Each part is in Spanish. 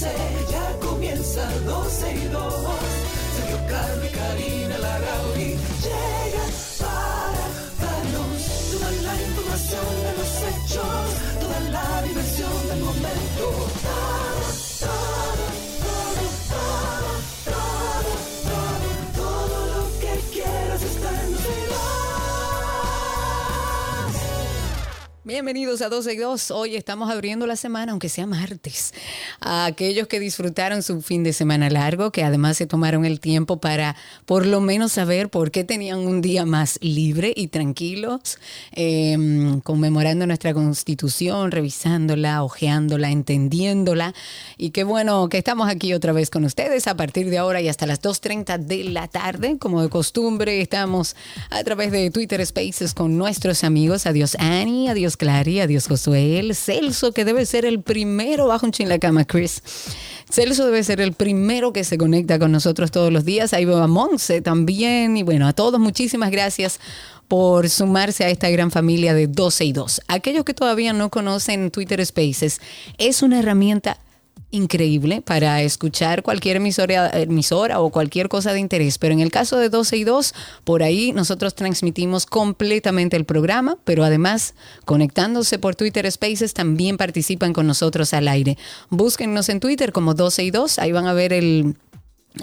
12, ya comienza 12 y 2. Sergio Carlos y Karina Larrauri llegan para darnos toda la información de los hechos, toda la diversión del momento. Bienvenidos a 12 y 2. Hoy estamos abriendo la semana, aunque sea martes, a aquellos que disfrutaron su fin de semana largo, que además se tomaron el tiempo para por lo menos saber por qué tenían un día más libre y tranquilos, eh, conmemorando nuestra constitución, revisándola, ojeándola, entendiéndola. Y qué bueno que estamos aquí otra vez con ustedes a partir de ahora y hasta las 2.30 de la tarde. Como de costumbre, estamos a través de Twitter Spaces con nuestros amigos. Adiós Annie, adiós Clary, adiós Josué, Celso, que debe ser el primero bajo un chin la cama, Chris. Celso debe ser el primero que se conecta con nosotros todos los días. Ahí veo a Monse también. Y bueno, a todos muchísimas gracias por sumarse a esta gran familia de 12 y 2. Aquellos que todavía no conocen Twitter Spaces, es una herramienta increíble para escuchar cualquier emisora, emisora o cualquier cosa de interés. Pero en el caso de 12 y 2, por ahí nosotros transmitimos completamente el programa, pero además conectándose por Twitter Spaces también participan con nosotros al aire. Búsquennos en Twitter como 12 y 2, ahí van a ver el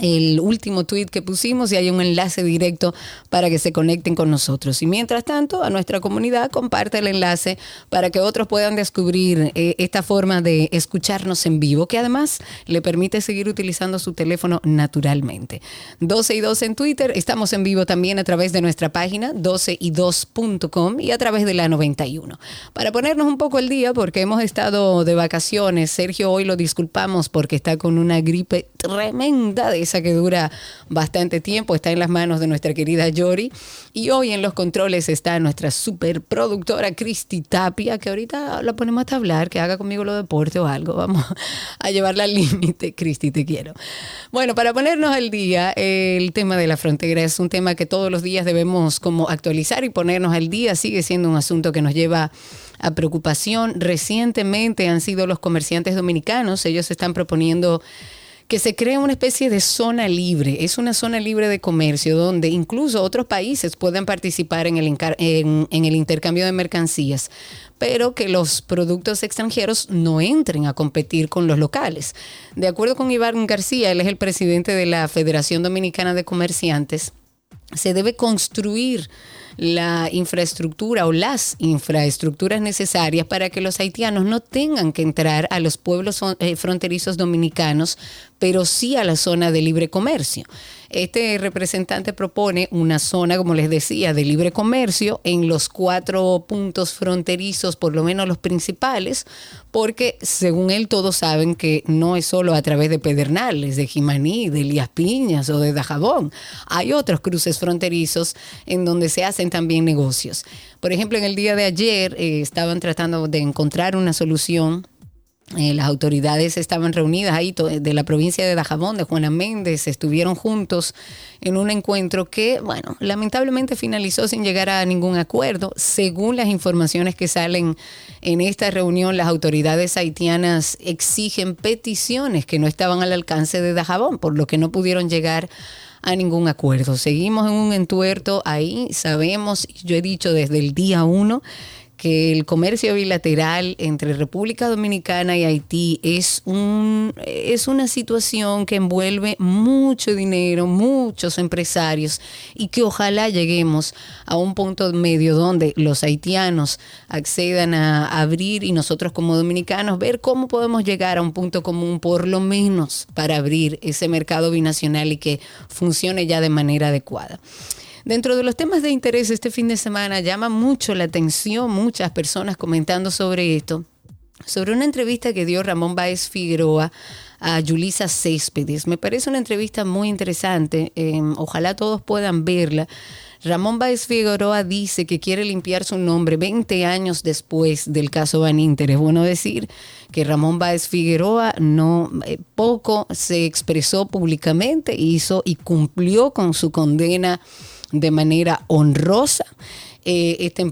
el último tweet que pusimos y hay un enlace directo para que se conecten con nosotros. Y mientras tanto, a nuestra comunidad comparte el enlace para que otros puedan descubrir eh, esta forma de escucharnos en vivo, que además le permite seguir utilizando su teléfono naturalmente. 12 y 2 en Twitter, estamos en vivo también a través de nuestra página 12y2.com y a través de la 91. Para ponernos un poco el día, porque hemos estado de vacaciones, Sergio hoy lo disculpamos porque está con una gripe tremenda de esa que dura bastante tiempo, está en las manos de nuestra querida Yori. Y hoy en los controles está nuestra superproductora Cristi Tapia, que ahorita la ponemos a hablar, que haga conmigo lo deporte o algo. Vamos a llevarla al límite, Cristi, te quiero. Bueno, para ponernos al día, el tema de la frontera es un tema que todos los días debemos como actualizar y ponernos al día. Sigue siendo un asunto que nos lleva a preocupación. Recientemente han sido los comerciantes dominicanos, ellos están proponiendo que se cree una especie de zona libre. Es una zona libre de comercio donde incluso otros países puedan participar en el, en el intercambio de mercancías, pero que los productos extranjeros no entren a competir con los locales. De acuerdo con Iván García, él es el presidente de la Federación Dominicana de Comerciantes, se debe construir la infraestructura o las infraestructuras necesarias para que los haitianos no tengan que entrar a los pueblos eh, fronterizos dominicanos, pero sí a la zona de libre comercio. Este representante propone una zona, como les decía, de libre comercio en los cuatro puntos fronterizos, por lo menos los principales, porque según él todos saben que no es solo a través de Pedernales, de Jimaní, de Elías Piñas o de Dajabón. Hay otros cruces fronterizos en donde se hacen también negocios. Por ejemplo, en el día de ayer eh, estaban tratando de encontrar una solución eh, las autoridades estaban reunidas ahí de la provincia de Dajabón, de Juana Méndez, estuvieron juntos en un encuentro que, bueno, lamentablemente finalizó sin llegar a ningún acuerdo. Según las informaciones que salen en esta reunión, las autoridades haitianas exigen peticiones que no estaban al alcance de Dajabón, por lo que no pudieron llegar a ningún acuerdo. Seguimos en un entuerto ahí, sabemos, yo he dicho desde el día uno, que el comercio bilateral entre República Dominicana y Haití es, un, es una situación que envuelve mucho dinero, muchos empresarios y que ojalá lleguemos a un punto medio donde los haitianos accedan a abrir y nosotros como dominicanos ver cómo podemos llegar a un punto común por lo menos para abrir ese mercado binacional y que funcione ya de manera adecuada. Dentro de los temas de interés este fin de semana llama mucho la atención muchas personas comentando sobre esto sobre una entrevista que dio Ramón Báez Figueroa a Yulisa Céspedes. Me parece una entrevista muy interesante, em, ojalá todos puedan verla. Ramón Báez Figueroa dice que quiere limpiar su nombre 20 años después del caso Van Inter. Es bueno decir que Ramón Báez Figueroa no eh, poco se expresó públicamente, hizo y cumplió con su condena de manera honrosa. Eh, este,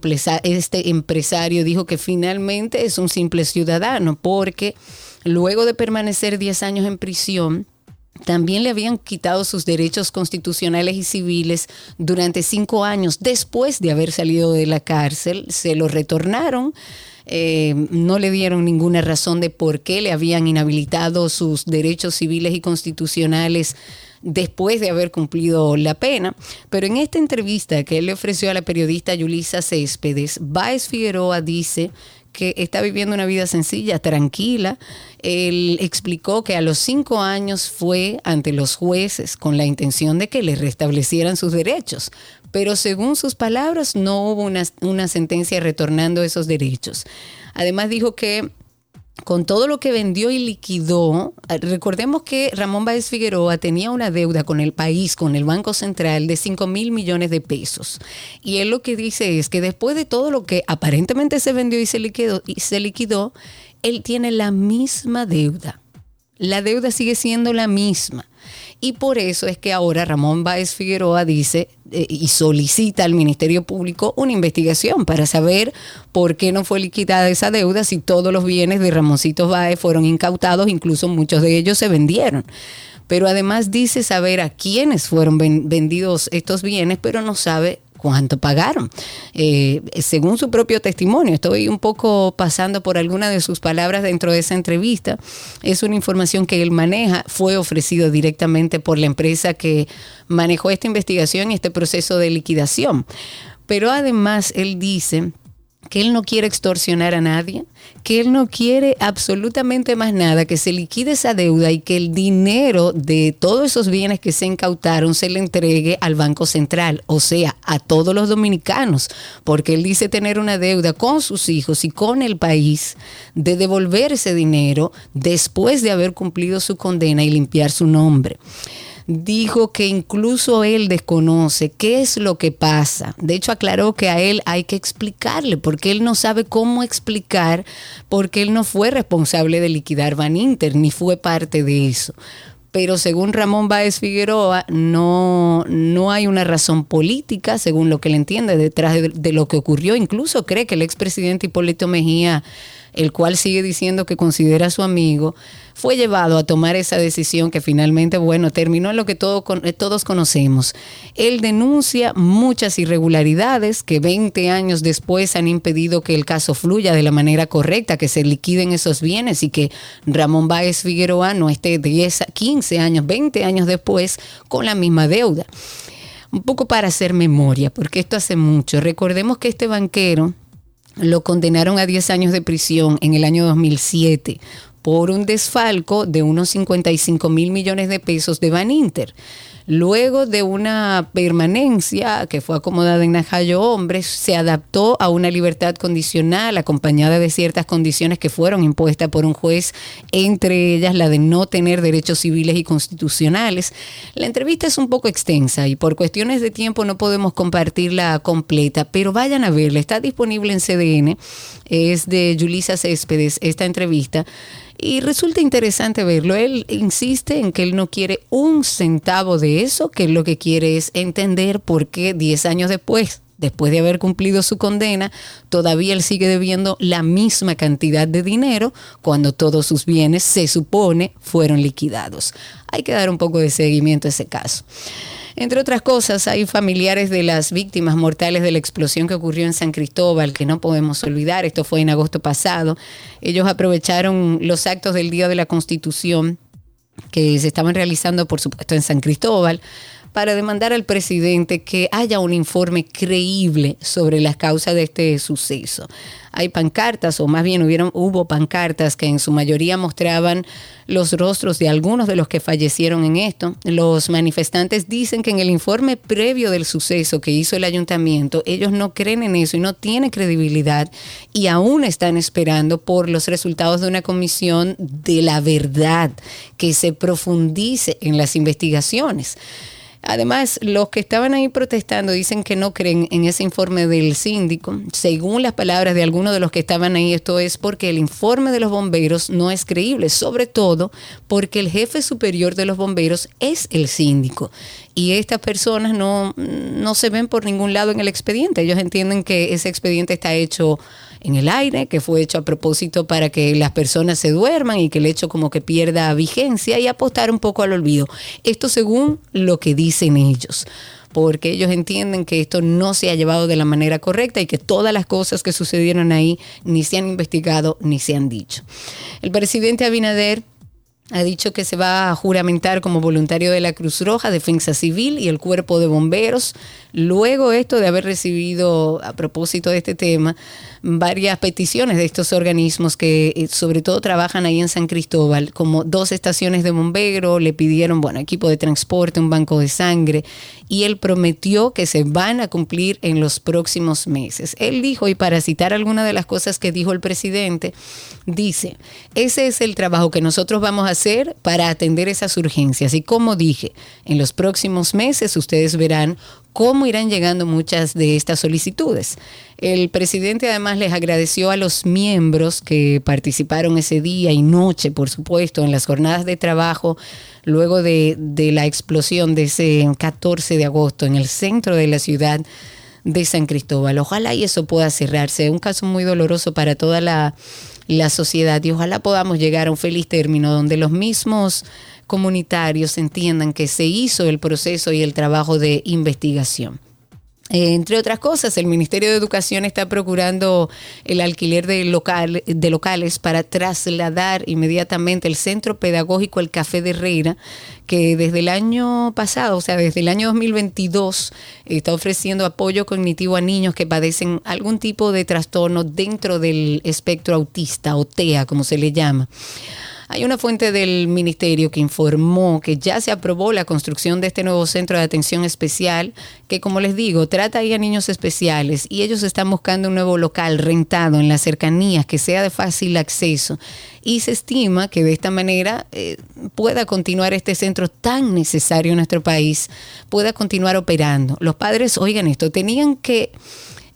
este empresario dijo que finalmente es un simple ciudadano porque luego de permanecer 10 años en prisión, también le habían quitado sus derechos constitucionales y civiles durante cinco años después de haber salido de la cárcel. Se lo retornaron. Eh, no le dieron ninguna razón de por qué le habían inhabilitado sus derechos civiles y constitucionales después de haber cumplido la pena. Pero en esta entrevista que él le ofreció a la periodista Yulisa Céspedes, Baez Figueroa dice que está viviendo una vida sencilla, tranquila. Él explicó que a los cinco años fue ante los jueces con la intención de que le restablecieran sus derechos, pero según sus palabras no hubo una, una sentencia retornando esos derechos. Además dijo que con todo lo que vendió y liquidó, eh, recordemos que Ramón Báez Figueroa tenía una deuda con el país, con el Banco Central, de 5 mil millones de pesos. Y él lo que dice es que después de todo lo que aparentemente se vendió y se liquidó, y se liquidó él tiene la misma deuda. La deuda sigue siendo la misma. Y por eso es que ahora Ramón Báez Figueroa dice eh, y solicita al Ministerio Público una investigación para saber por qué no fue liquidada esa deuda si todos los bienes de Ramoncito Báez fueron incautados, incluso muchos de ellos se vendieron. Pero además dice saber a quiénes fueron vendidos estos bienes, pero no sabe cuánto pagaron. Eh, según su propio testimonio, estoy un poco pasando por alguna de sus palabras dentro de esa entrevista, es una información que él maneja, fue ofrecido directamente por la empresa que manejó esta investigación y este proceso de liquidación. Pero además él dice que él no quiere extorsionar a nadie, que él no quiere absolutamente más nada, que se liquide esa deuda y que el dinero de todos esos bienes que se incautaron se le entregue al Banco Central, o sea, a todos los dominicanos, porque él dice tener una deuda con sus hijos y con el país de devolver ese dinero después de haber cumplido su condena y limpiar su nombre dijo que incluso él desconoce qué es lo que pasa. De hecho, aclaró que a él hay que explicarle, porque él no sabe cómo explicar, porque él no fue responsable de liquidar Van Inter, ni fue parte de eso pero según Ramón Báez Figueroa, no, no hay una razón política, según lo que él entiende, detrás de, de, lo que ocurrió. Incluso cree que el expresidente Hipólito Mejía el cual sigue diciendo que considera a su amigo, fue llevado a tomar esa decisión que finalmente, bueno, terminó en lo que eh, todos conocemos. Él denuncia muchas irregularidades que 20 años después han impedido que el caso fluya de la manera correcta, que se liquiden esos bienes y que Ramón Báez Figueroa no esté 10, 15 años, 20 años después con la misma deuda. Un poco para hacer memoria, porque esto hace mucho. Recordemos que este banquero lo condenaron a 10 años de prisión en el año 2007 por un desfalco de unos 55 mil millones de pesos de Van Inter. Luego de una permanencia que fue acomodada en Najayo Hombres, se adaptó a una libertad condicional acompañada de ciertas condiciones que fueron impuestas por un juez, entre ellas la de no tener derechos civiles y constitucionales. La entrevista es un poco extensa y por cuestiones de tiempo no podemos compartirla completa, pero vayan a verla, está disponible en CDN, es de Julisa Céspedes esta entrevista. Y resulta interesante verlo. Él insiste en que él no quiere un centavo de eso, que lo que quiere es entender por qué 10 años después, después de haber cumplido su condena, todavía él sigue debiendo la misma cantidad de dinero cuando todos sus bienes se supone fueron liquidados. Hay que dar un poco de seguimiento a ese caso. Entre otras cosas, hay familiares de las víctimas mortales de la explosión que ocurrió en San Cristóbal, que no podemos olvidar, esto fue en agosto pasado. Ellos aprovecharon los actos del Día de la Constitución que se estaban realizando, por supuesto, en San Cristóbal, para demandar al presidente que haya un informe creíble sobre las causas de este suceso hay pancartas, o más bien hubieron, hubo pancartas que en su mayoría mostraban los rostros de algunos de los que fallecieron en esto. Los manifestantes dicen que en el informe previo del suceso que hizo el ayuntamiento, ellos no creen en eso y no tienen credibilidad y aún están esperando por los resultados de una comisión de la verdad que se profundice en las investigaciones. Además, los que estaban ahí protestando dicen que no creen en ese informe del síndico. Según las palabras de algunos de los que estaban ahí, esto es porque el informe de los bomberos no es creíble, sobre todo porque el jefe superior de los bomberos es el síndico. Y estas personas no, no se ven por ningún lado en el expediente. Ellos entienden que ese expediente está hecho en el aire, que fue hecho a propósito para que las personas se duerman y que el hecho como que pierda vigencia y apostar un poco al olvido. Esto según lo que dicen ellos porque ellos entienden que esto no se ha llevado de la manera correcta y que todas las cosas que sucedieron ahí ni se han investigado ni se han dicho. El presidente Abinader ha dicho que se va a juramentar como voluntario de la Cruz Roja, Defensa Civil y el Cuerpo de Bomberos. Luego esto de haber recibido, a propósito de este tema, varias peticiones de estos organismos que eh, sobre todo trabajan ahí en San Cristóbal, como dos estaciones de bombero, le pidieron, bueno, equipo de transporte, un banco de sangre, y él prometió que se van a cumplir en los próximos meses. Él dijo, y para citar algunas de las cosas que dijo el presidente, dice, ese es el trabajo que nosotros vamos a hacer para atender esas urgencias. Y como dije, en los próximos meses ustedes verán cómo irán llegando muchas de estas solicitudes. El presidente además les agradeció a los miembros que participaron ese día y noche, por supuesto, en las jornadas de trabajo luego de, la explosión de ese 14 de agosto en el centro de la ciudad de San Cristóbal. Ojalá y eso pueda cerrarse. Un caso muy doloroso para toda la, la sociedad y ojalá podamos llegar a un feliz término donde los mismos comunitarios entiendan que se hizo el proceso y el trabajo de investigación. Eh, entre otras cosas, el Ministerio de Educación está procurando el alquiler de, local, de locales para trasladar inmediatamente el centro pedagógico El Café de Herrera, que desde el año pasado, o sea, desde el año 2022, está ofreciendo apoyo cognitivo a niños que padecen algún tipo de trastorno dentro del espectro autista o TEA, como se le llama. Hay una fuente del ministerio que informó que ya se aprobó la construcción de este nuevo centro de atención especial, que como les digo, trata ahí a niños especiales y ellos están buscando un nuevo local rentado en las cercanías que sea de fácil acceso. Y se estima que de esta manera eh, pueda continuar este centro tan necesario en nuestro país, pueda continuar operando. Los padres, oigan esto, tenían que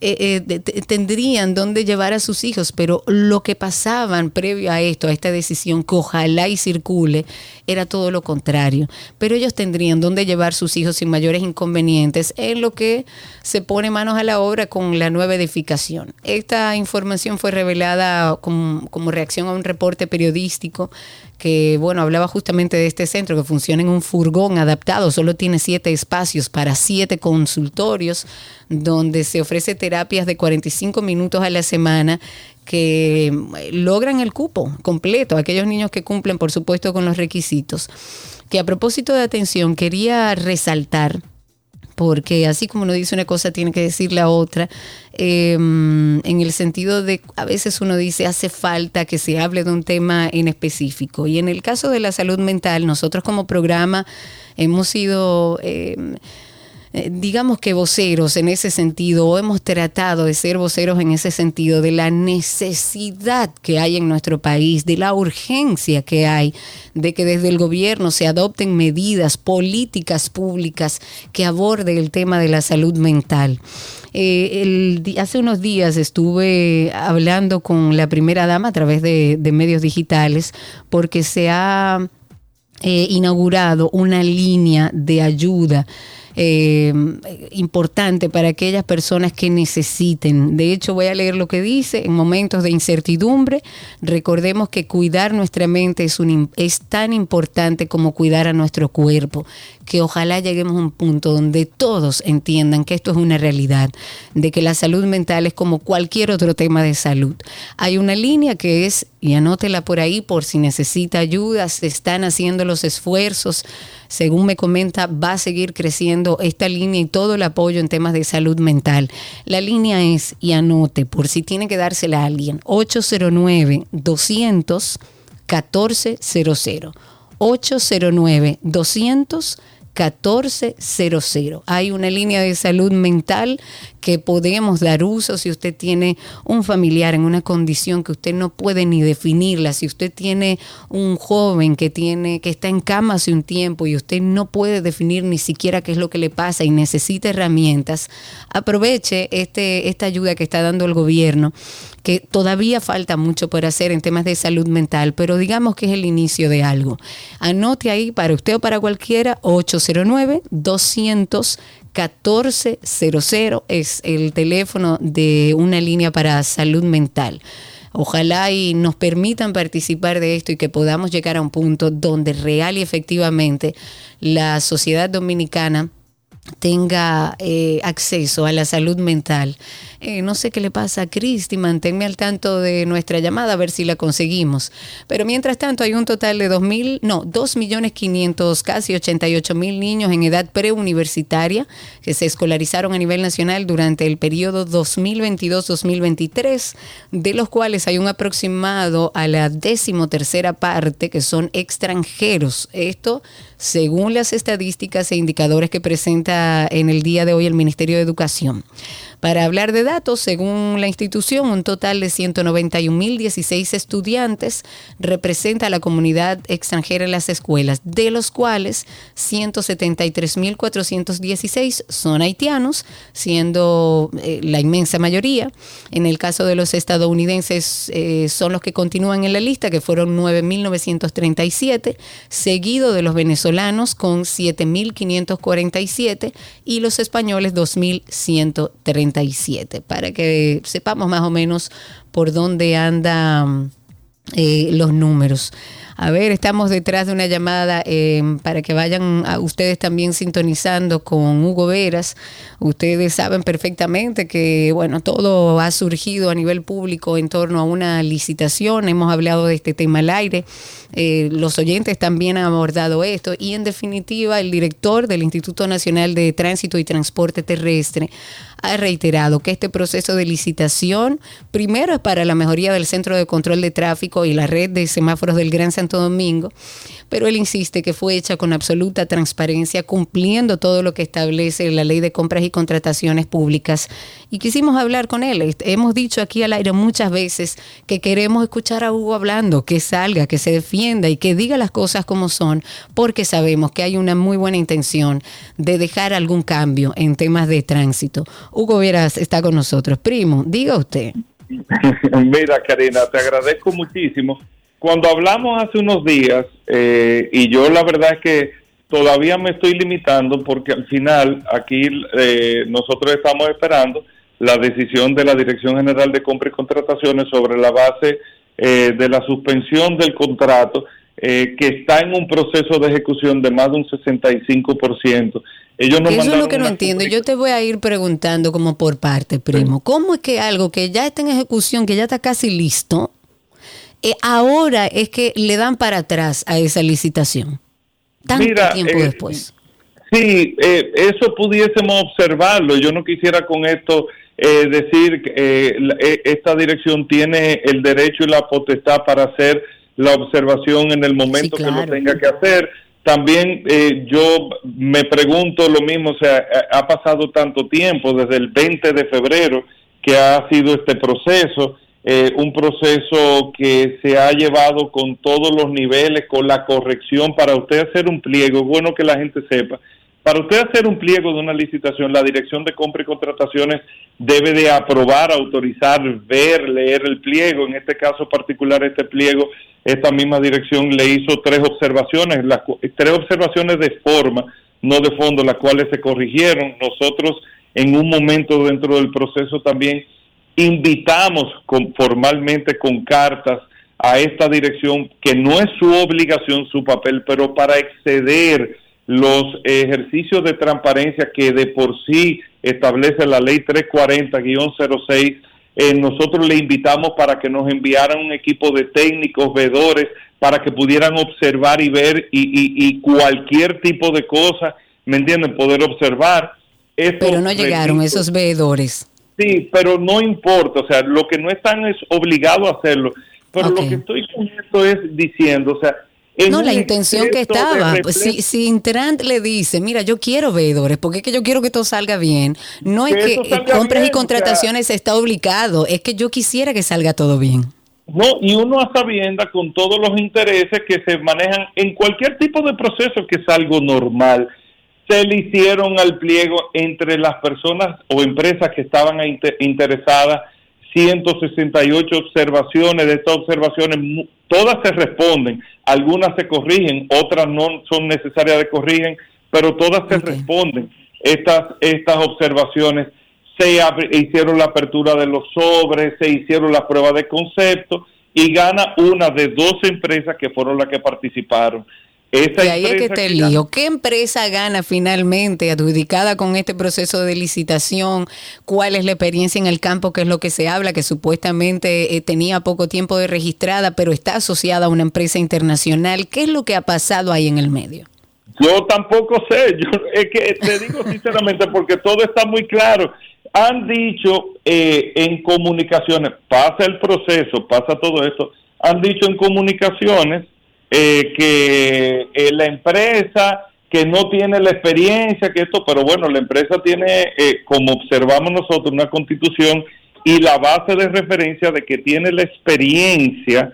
eh, eh, tendrían dónde llevar a sus hijos, pero lo que pasaban previo a esto, a esta decisión que ojalá y circule, era todo lo contrario. Pero ellos tendrían dónde llevar sus hijos sin mayores inconvenientes en lo que se pone manos a la obra con la nueva edificación. Esta información fue revelada como, como reacción a un reporte periodístico que bueno, hablaba justamente de este centro que funciona en un furgón adaptado, solo tiene siete espacios para siete consultorios, donde se ofrece terapias de 45 minutos a la semana que eh, logran el cupo completo, aquellos niños que cumplen, por supuesto, con los requisitos. Que a propósito de atención, quería resaltar porque así como uno dice una cosa, tiene que decir la otra, em, en el sentido de, a veces uno dice, hace falta que se hable de un tema en específico. Y en el caso de la salud mental, nosotros como programa hemos sido... Em, eh, digamos que voceros en ese sentido, o hemos tratado de ser voceros en ese sentido, de la necesidad que hay en nuestro país, de la urgencia que hay, de que desde el gobierno se adopten medidas, políticas públicas que aborden el tema de la salud mental. Eh, hace unos días estuve hablando con la primera dama a través de, medios digitales porque se ha eh, inaugurado una línea de ayuda eh, importante para aquellas personas que necesiten. De hecho, voy a leer lo que dice. En momentos de incertidumbre, recordemos que cuidar nuestra mente es, es tan importante como cuidar a nuestro cuerpo, que ojalá lleguemos a un punto donde todos entiendan que esto es una realidad, de que la salud mental es como cualquier otro tema de salud. Hay una línea que es, y anótela por ahí por si necesita ayuda, se están haciendo los esfuerzos según me comenta, va a seguir creciendo esta línea y todo el apoyo en temas de salud mental. La línea es, y anote, por si tiene que dársela a alguien, 809 200 1400. 809 200 1400. Hay una línea de salud mental que podemos dar uso si usted tiene un familiar en una condición que usted no puede ni definirla, si usted tiene un joven que tiene que está en cama hace un tiempo y usted no puede definir ni siquiera qué es lo que le pasa y necesita herramientas, aproveche este esta ayuda que está dando el gobierno que todavía falta mucho por hacer en temas de salud mental, pero digamos que es el inicio de algo. Anote ahí para usted o para cualquiera 809 200 1400 es el teléfono de una línea para salud mental. Ojalá y nos permitan participar de esto y que podamos llegar a un punto donde real y efectivamente la sociedad dominicana tenga eh, acceso a la salud mental. Eh, no sé qué le pasa a Cristi, manténme al tanto de nuestra llamada a ver si la conseguimos. Pero mientras tanto hay un total de 2 mil, no, 2 millones 500, casi 88 mil niños en edad preuniversitaria que se escolarizaron a nivel nacional durante el periodo 2022-2023, de los cuales hay un aproximado a la decimotercera parte que son extranjeros. Esto según las estadísticas e indicadores que presenta en el día de hoy el Ministerio de Educación. Para hablar de datos, según la institución, un total de 191.016 estudiantes representa a la comunidad extranjera en las escuelas, de los cuales 173.416 son haitianos, siendo eh, la inmensa mayoría. En el caso de los estadounidenses eh, son los que continúan en la lista, que fueron 9.937, seguido de los venezolanos con 7.547 y los españoles 2.130 para que sepamos más o menos por dónde andan eh, los números. A ver, estamos detrás de una llamada eh, para que vayan a ustedes también sintonizando con Hugo Veras. Ustedes saben perfectamente que, bueno, todo ha surgido a nivel público en torno a una licitación. Hemos hablado de este tema al aire. Eh, los oyentes también han abordado esto. Y en definitiva, el director del Instituto Nacional de Tránsito y Transporte Terrestre ha reiterado que este proceso de licitación primero es para la mejoría del centro de control de tráfico y la red de semáforos del Gran Santo Domingo, pero él insiste que fue hecha con absoluta transparencia, cumpliendo todo lo que establece la ley de compras y contrataciones públicas. Y quisimos hablar con él. Hemos dicho aquí al aire muchas veces que queremos escuchar a Hugo hablando, que salga, que se defienda y que diga las cosas como son, porque sabemos que hay una muy buena intención de dejar algún cambio en temas de tránsito. Hugo Veras está con nosotros. Primo, diga usted. Mira, Karina, te agradezco muchísimo. Cuando hablamos hace unos días, eh, y yo la verdad es que todavía me estoy limitando porque al final aquí eh, nosotros estamos esperando la decisión de la Dirección General de Compra y Contrataciones sobre la base eh, de la suspensión del contrato que está en un proceso de ejecución de más de un 65%. Ellos Eso es lo que no entiendo. Yo te voy a ir preguntando como por parte, primo. ¿Cómo es que algo que ya está en ejecución, que ya está casi listo, eh, ahora es que le dan para atrás a esa licitación. Tanto tiempo eh, después. Sí, eh, eso pudiésemos observarlo. Yo no quisiera con esto decir que esta dirección tiene el derecho y la potestad para hacer la observación en el momento que lo tenga que hacer. También yo me pregunto lo mismo, o sea, ha pasado tanto tiempo desde el 20 de febrero que ha sido este proceso eh, un proceso que se ha llevado con todos los niveles, con la corrección. Para usted hacer un pliego, es bueno que la gente sepa, para usted hacer un pliego de una licitación, la Dirección de Compra y Contrataciones debe de aprobar, autorizar, ver, leer el pliego. En este caso particular, este pliego, esta misma dirección le hizo tres observaciones, las, tres observaciones de forma, no de fondo, las cuales se corrigieron. Nosotros en un momento dentro del proceso también invitamos formalmente con cartas a esta dirección, que no es su obligación, su papel, pero para exceder los ejercicios de transparencia que de por sí establece la ley 340-06 eh, nosotros le invitamos para que nos enviaran un equipo de técnicos, veedores, para que pudieran observar y ver y, cualquier tipo de cosa, ¿me entienden? Poder observar. pero no llegaron esos veedores. Sí, pero no importa, o sea, lo que no están es obligado a hacerlo. Pero lo que estoy con esto es diciendo, o sea, no, la intención que estaba. Pues, si, si Intrant le dice, mira, yo quiero veedores, porque es que yo quiero que todo salga bien. No es que, compras y contrataciones está obligado, es que yo quisiera que salga todo bien. No, y uno a sabienda con todos los intereses que se manejan en cualquier tipo de proceso que es algo normal. Se le hicieron al pliego entre las personas o empresas que estaban interesadas 168 observaciones. De estas observaciones, todas se responden, algunas se corrigen, otras no son necesarias de corrigen, pero todas se responden. Estas, estas observaciones se hicieron la apertura de los sobres, se hicieron la prueba de concepto y gana una de dos empresas que fueron las que participaron. Esa y ahí es que te lío. ¿Qué empresa gana finalmente adjudicada con este proceso de licitación? ¿Cuál es la experiencia en el campo? ¿Qué es lo que se habla? Que supuestamente eh, tenía poco tiempo de registrada, pero está asociada a una empresa internacional. ¿Qué es lo que ha pasado ahí en el medio? Yo tampoco sé. Yo, es que te digo sinceramente porque todo está muy claro. Han dicho eh, en comunicaciones, pasa el proceso, pasa todo esto. Han dicho en comunicaciones eh, que eh, la empresa que no tiene la experiencia, que esto, pero bueno, la empresa tiene, eh, como observamos nosotros, una constitución y la base de referencia de que tiene la experiencia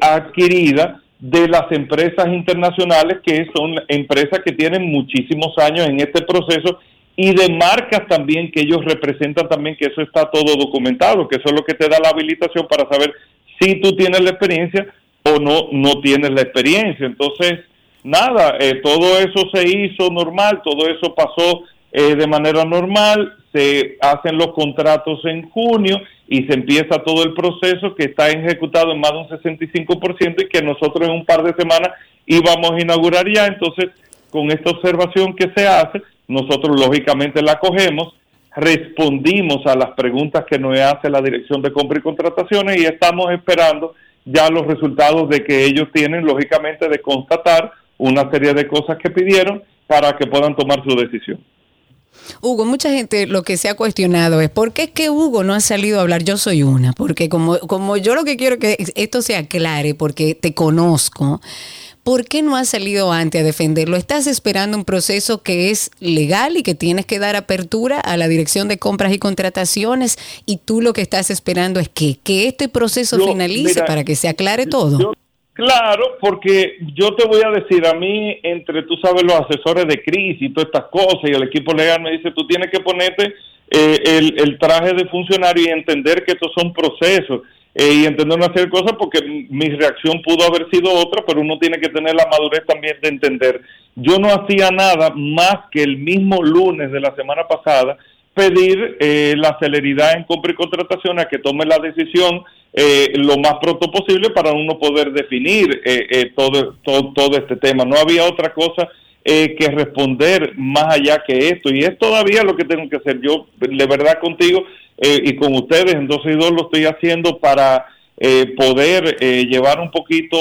adquirida de las empresas internacionales, que son empresas que tienen muchísimos años en este proceso, y de marcas también que ellos representan también, que eso está todo documentado, que eso es lo que te da la habilitación para saber si tú tienes la experiencia o no, no tienes la experiencia. Entonces, nada, eh, todo eso se hizo normal, todo eso pasó eh, de manera normal, se hacen los contratos en junio y se empieza todo el proceso que está ejecutado en más de un 65% y que nosotros en un par de semanas íbamos a inaugurar ya. Entonces, con esta observación que se hace, nosotros lógicamente la cogemos, respondimos a las preguntas que nos hace la Dirección de Compra y Contrataciones y estamos esperando ya los resultados de que ellos tienen, lógicamente, de constatar una serie de cosas que pidieron para que puedan tomar su decisión. Hugo, mucha gente lo que se ha cuestionado es por qué es que Hugo no ha salido a hablar. Yo soy una, porque como, como yo lo que quiero que esto se aclare, porque te conozco, ¿por qué no has salido antes a defenderlo? ¿Estás esperando un proceso que es legal y que tienes que dar apertura a la Dirección de Compras y Contrataciones y tú lo que estás esperando es que, que este proceso finalice para que se aclare todo? claro, porque yo te voy a decir, a mí, entre tú sabes, los asesores de crisis y todas estas cosas y el equipo legal me dice, tú tienes que ponerte eh, el, el traje de funcionario y entender que estos son procesos eh, y entender una serie de cosas porque mi reacción pudo haber sido otra, pero uno tiene que tener la madurez también de entender. Yo no hacía nada más que el mismo lunes de la semana pasada pedir eh, la celeridad en compra y contratación a que tome la decisión eh, lo más pronto posible para uno poder definir todo, todo, todo este tema. No había otra cosa que responder más allá que esto. Y es todavía lo que tengo que hacer. Yo, de verdad, contigo eh, y con ustedes en 12 y 2 lo estoy haciendo para eh, poder eh, llevar un poquito,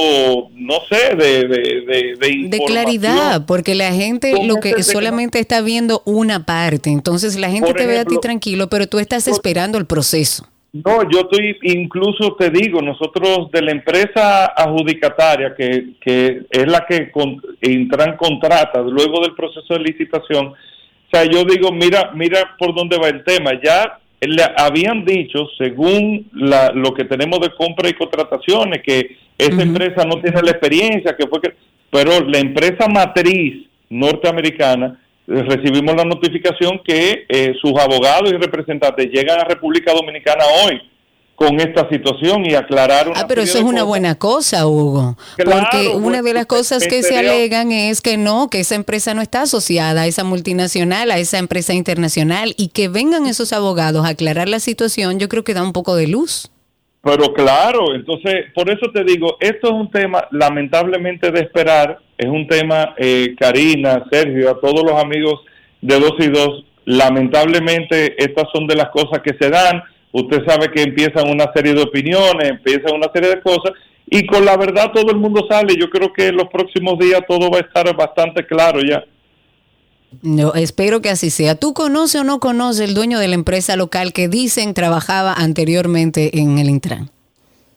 no sé, de, de, de, claridad, porque la gente lo que solamente está viendo una parte, entonces la gente te ve a ti tranquilo, pero tú estás esperando el proceso. No, yo estoy, incluso te digo, nosotros de la empresa adjudicataria, que, que es la que con, Intran contrata luego del proceso de licitación, o sea, yo digo, mira, mira por dónde va el tema. Ya le habían dicho, según lo que tenemos de compra y contrataciones, que esa empresa no tiene la experiencia, que fue que, pero la empresa matriz norteamericana recibimos la notificación que eh, sus abogados y representantes llegan a República Dominicana hoy con esta situación y aclarar Ah, pero eso es una buena cosa, Hugo. porque una de las cosas que se alegan es que no, que esa empresa no está asociada a esa multinacional, a esa empresa internacional y que vengan esos abogados a aclarar la situación, yo creo que da un poco de luz. Pero claro, entonces, por eso te digo, esto es un tema lamentablemente de esperar, es un tema, eh, Karina, Sergio, a todos los amigos de dos y dos, lamentablemente estas son de las cosas que se dan, usted sabe que empiezan una serie de opiniones, empiezan una serie de cosas, y con la verdad todo el mundo sale. Yo creo que en los próximos días todo va a estar bastante claro ya. No, espero que así sea. ¿Tú conoces o no conoces el dueño de la empresa local que dicen trabajaba anteriormente en el Intran?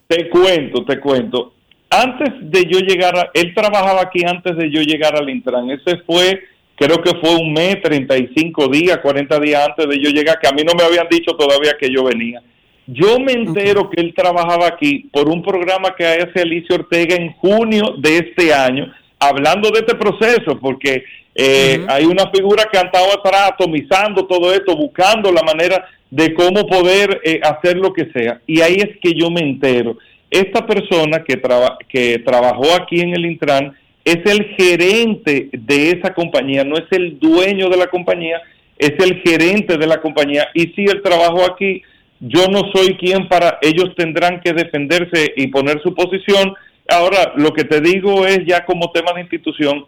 Te cuento, te cuento. Antes de yo llegar, a, él trabajaba aquí antes de yo llegar al Intran. Ese fue, creo que fue un mes, 35 días, 40 días antes de yo llegar, que a mí no me habían dicho todavía que yo venía. Yo me entero que él trabajaba aquí por un programa que hace Alicia Ortega en junio de este año, hablando de este proceso, porque eh, hay una figura que ha estado atrás atomizando todo esto, buscando la manera de cómo poder eh, hacer lo que sea. Y ahí es que yo me entero. Esta persona que, que trabajó aquí en el Intran es el gerente de esa compañía, no es el dueño de la compañía, es el gerente de la compañía. Y si él trabajó aquí, yo no soy quien para, ellos tendrán que defenderse y poner su posición. Ahora, lo que te digo es ya como tema de institución,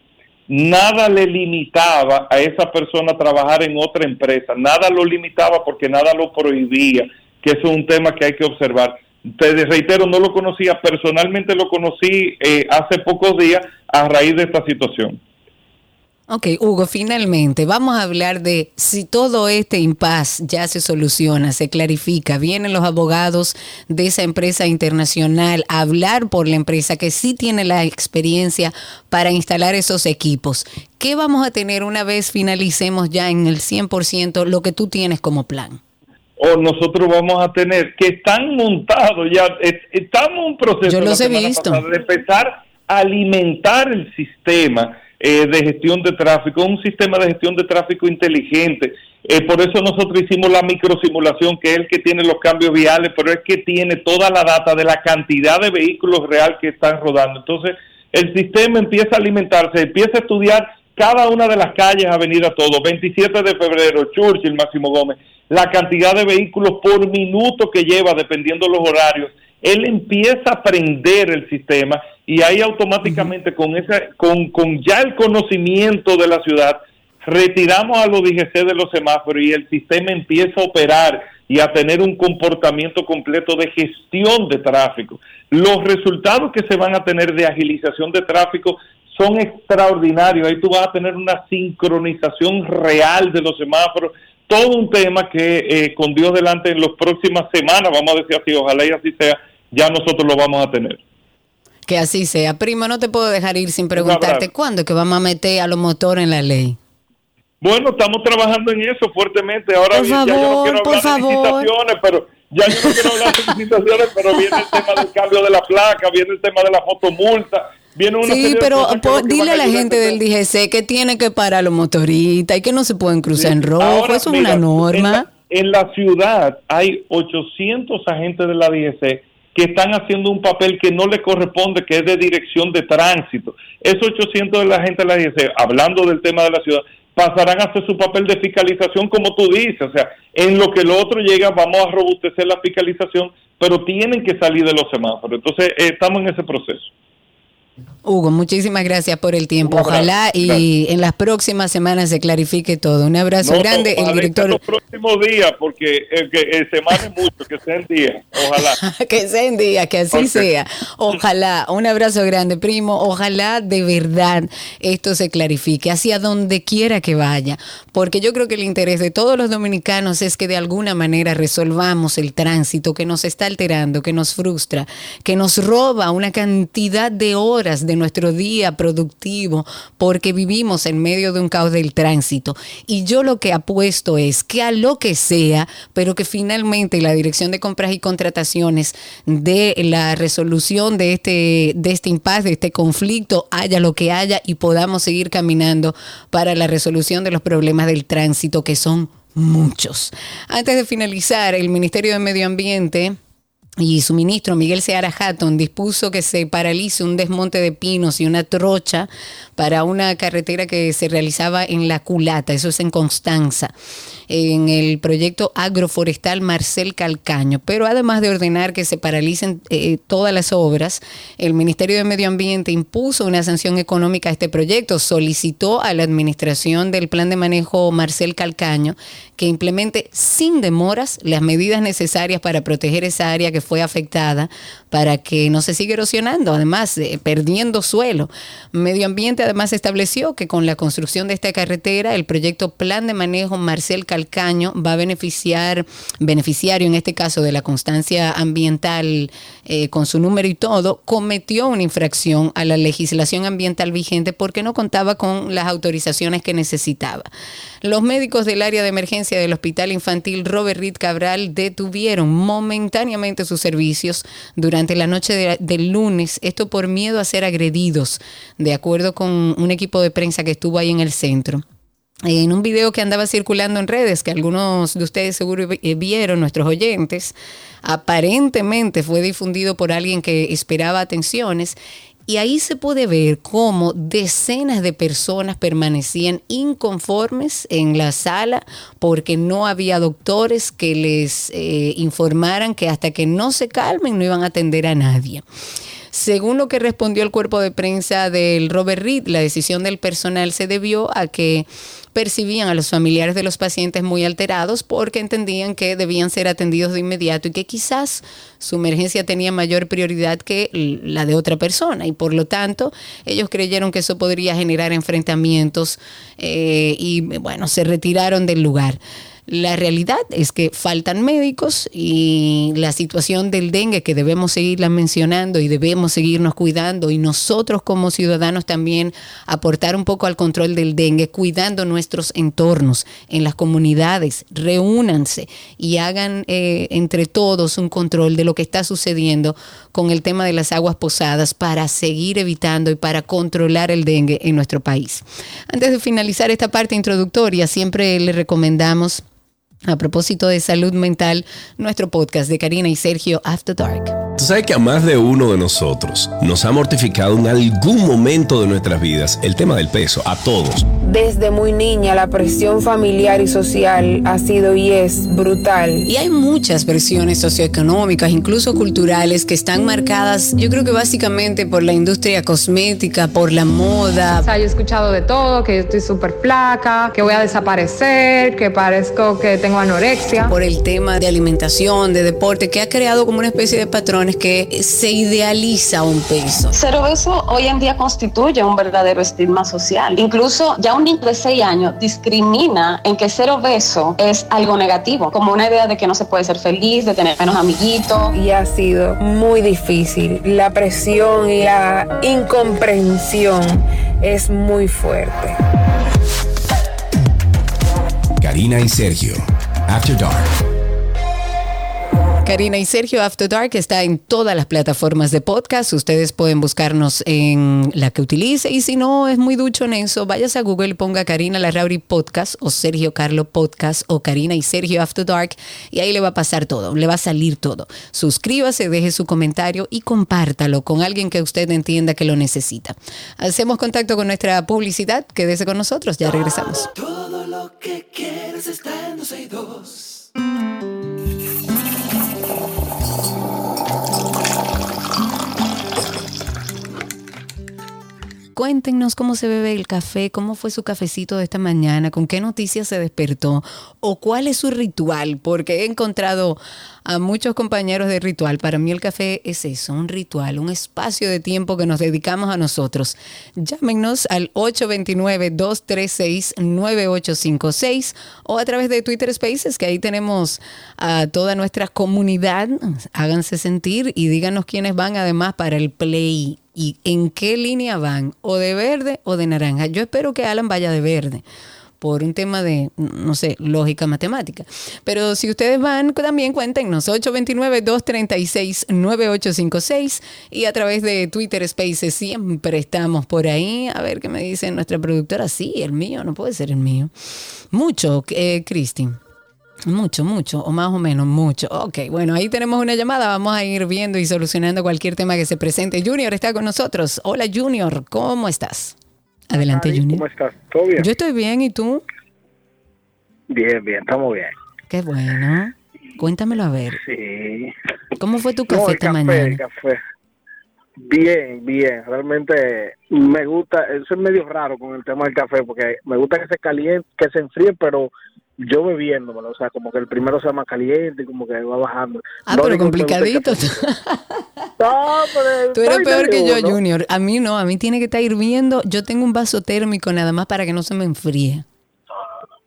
nada le limitaba a esa persona a trabajar en otra empresa, nada lo limitaba porque nada lo prohibía, que eso es un tema que hay que observar. Te reitero, no lo conocía, personalmente lo conocí eh, hace pocos días a raíz de esta situación. Ok, Hugo, finalmente vamos a hablar de si todo este impas ya se soluciona, se clarifica, vienen los abogados de esa empresa internacional a hablar por la empresa que sí tiene la experiencia para instalar esos equipos. ¿Qué vamos a tener una vez finalicemos ya en el 100% lo que tú tienes como plan? O nosotros vamos a tener que están montados ya, estamos en un proceso Yo los he visto. de empezar a alimentar el sistema eh, de gestión de tráfico, un sistema de gestión de tráfico inteligente. Eh, por eso nosotros hicimos la microsimulación, que es el que tiene los cambios viales, pero es que tiene toda la data de la cantidad de vehículos real que están rodando. Entonces, el sistema empieza a alimentarse, empieza a estudiar cada una de las calles, avenida todo, 27 de febrero, Churchill, Máximo Gómez, la cantidad de vehículos por minuto que lleva, dependiendo los horarios. Él empieza a aprender el sistema y ahí automáticamente con esa con, con ya el conocimiento de la ciudad retiramos a los DGC de los semáforos y el sistema empieza a operar y a tener un comportamiento completo de gestión de tráfico. Los resultados que se van a tener de agilización de tráfico son extraordinarios. Ahí tú vas a tener una sincronización real de los semáforos. Todo un tema que eh, con Dios delante en las próximas semanas, vamos a decir así, ojalá y así sea, ya nosotros lo vamos a tener. Que así sea. Primo, no te puedo dejar ir sin preguntarte cuándo es que vamos a meter a los motores en la ley. Bueno, estamos trabajando en eso fuertemente. Ahora por bien, favor, ya yo no quiero por hablar favor. de licitaciones, pero ya yo no quiero hablar de licitaciones, pero viene el tema del cambio de la placa, viene el tema de la fotomulta. Viene una Sí, pero po- dile a la gente del DGC que tiene que parar los motoristas y que no se pueden cruzar en rojo. Ahora, Eso es mira, una norma. En la, en la ciudad hay 800 agentes de la DGC que están haciendo un papel que no le corresponde, que es de dirección de tránsito. Esos 800 de la gente de la DGC, hablando del tema de la ciudad, pasarán a hacer su papel de fiscalización como tú dices. O sea, en lo que lo otro llega, vamos a robustecer la fiscalización, pero tienen que salir de los semáforos. Entonces, eh, estamos en ese proceso. Hugo, muchísimas gracias por el tiempo. Abrazo. Ojalá y en las próximas semanas se clarifique todo. Un abrazo No, grande. el director. Los próximos días, porque eh, que se mane mucho, que sean días. Ojalá. que sea en día, que así sea. Ojalá, un abrazo grande, primo. Ojalá de verdad esto se clarifique hacia donde quiera que vaya. Porque yo creo que el interés de todos los dominicanos es que de alguna manera resolvamos el tránsito que nos está alterando, que nos frustra, que nos roba una cantidad de horas de nuestro día productivo porque vivimos en medio de un caos del tránsito. Y yo lo que apuesto es que a lo que sea, pero que finalmente la Dirección de Compras y Contrataciones de la resolución de este, de este impasse, de este conflicto, haya lo que haya y podamos seguir caminando para la resolución de los problemas del tránsito que son muchos. Antes de finalizar, el Ministerio de Medio Ambiente y su ministro Miguel Seara Hatton dispuso que se paralice un desmonte de pinos y una trocha para una carretera que se realizaba en La Culata, eso es en Constanza en el proyecto agroforestal Marcel Calcaño. Pero además de ordenar que se paralicen eh, todas las obras, el Ministerio de Medio Ambiente impuso una sanción económica a este proyecto, solicitó a la administración del plan de manejo Marcel Calcaño que implemente sin demoras las medidas necesarias para proteger esa área que fue afectada para que no se siga erosionando, además eh, perdiendo suelo. Medio Ambiente además estableció que con la construcción de esta carretera, el proyecto Plan de Manejo Marcel Calcaño va a beneficiar, beneficiario en este caso de la constancia ambiental eh, con su número y todo, cometió una infracción a la legislación ambiental vigente porque no contaba con las autorizaciones que necesitaba. Los médicos del área de emergencia del Hospital Infantil Robert Reed Cabral detuvieron momentáneamente sus servicios durante la noche del lunes, esto por miedo a ser agredidos, de acuerdo con un equipo de prensa que estuvo ahí en el centro. En un video que andaba circulando en redes, que algunos de ustedes seguro vieron, nuestros oyentes, aparentemente fue difundido por alguien que esperaba atenciones y ahí se puede ver cómo decenas de personas permanecían inconformes en la sala porque no había doctores que les eh, informaran que hasta que no se calmen no iban a atender a nadie. Según lo que respondió el cuerpo de prensa del Robert Reed, la decisión del personal se debió a que percibían a los familiares de los pacientes muy alterados porque entendían que debían ser atendidos de inmediato y que quizás su emergencia tenía mayor prioridad que la de otra persona y por lo tanto ellos creyeron que eso podría generar enfrentamientos eh, y bueno, se retiraron del lugar. La realidad es que faltan médicos y la situación del dengue que debemos seguirla mencionando y debemos seguirnos cuidando y nosotros como ciudadanos también aportar un poco al control del dengue, cuidando nuestros entornos en las comunidades, reúnanse y hagan eh, entre todos un control de lo que está sucediendo con el tema de las aguas posadas para seguir evitando y para controlar el dengue en nuestro país. Antes de finalizar esta parte introductoria, siempre le recomendamos a propósito de salud mental, nuestro podcast de Karina y Sergio After Dark. Tú sabes que a más de uno de nosotros nos ha mortificado en algún momento de nuestras vidas el tema del peso, a todos. Desde muy niña la presión familiar y social ha sido y es brutal. Y hay muchas presiones socioeconómicas, incluso culturales, que están marcadas, yo creo que básicamente por la industria cosmética, por la moda. O sea, yo he escuchado de todo, que estoy súper flaca, que voy a desaparecer, que parezco que tengo anorexia. Por el tema de alimentación, de deporte, que ha creado como una especie de patrón es que se idealiza un peso. Ser obeso hoy en día constituye un verdadero estigma social. Incluso ya un niño de 6 años discrimina en que ser obeso es algo negativo, como una idea de que no se puede ser feliz, de tener menos amiguitos. Y ha sido muy difícil. La presión y la incomprensión es muy fuerte. Karina y Sergio, After Dark. Karina y Sergio After Dark está en todas las plataformas de podcast. Ustedes pueden buscarnos en la que utilice y si no es muy ducho en eso, váyase a Google ponga Karina Larrauri Podcast o Sergio Carlo Podcast o Karina y Sergio After Dark y ahí le va a pasar todo, le va a salir todo. Suscríbase, deje su comentario y compártalo con alguien que usted entienda que lo necesita. Hacemos contacto con nuestra publicidad, quédese con nosotros, ya regresamos. Todo lo que quieres está en Cuéntenos cómo se bebe el café, cómo fue su cafecito de esta mañana, con qué noticias se despertó o cuál es su ritual, porque he encontrado a muchos compañeros de ritual. Para mí el café es eso, un ritual, un espacio de tiempo que nos dedicamos a nosotros. Llámenos al 829-236-9856 o a través de Twitter Spaces, que ahí tenemos a toda nuestra comunidad. Háganse sentir y díganos quiénes van además para el play y en qué línea van, o de verde o de naranja. Yo espero que Alan vaya de verde por un tema de, no sé, lógica matemática. Pero si ustedes van, también cuéntenos, 829-236-9856 y a través de Twitter Spaces siempre estamos por ahí. A ver qué me dice nuestra productora. Sí, el mío, no puede ser el mío. Mucho, eh. Mucho, mucho, o más o menos mucho. Ok, bueno, ahí tenemos una llamada. Vamos a ir viendo y solucionando cualquier tema que se presente. Junior está con nosotros. Hola, Junior, ¿cómo estás? Adelante, Ari, Junior. ¿Cómo estás? ¿Todo bien? Yo estoy bien, ¿y tú? Bien, bien, estamos bien. Qué bueno. Cuéntamelo a ver. Sí. ¿Cómo fue tu No, café el esta café, el mañana? café. Bien, bien. Realmente me gusta, eso es medio raro con el tema del café, porque me gusta que se caliente, que se enfríe, pero yo bebiéndomelo, o sea, como que el primero sea más caliente y como que va bajando. Ah, pero complicadito. No, pero Tú eres peor que yo. Junior. A mí no, a mí tiene que estar hirviendo. Yo tengo un vaso térmico nada más para que no se me enfríe.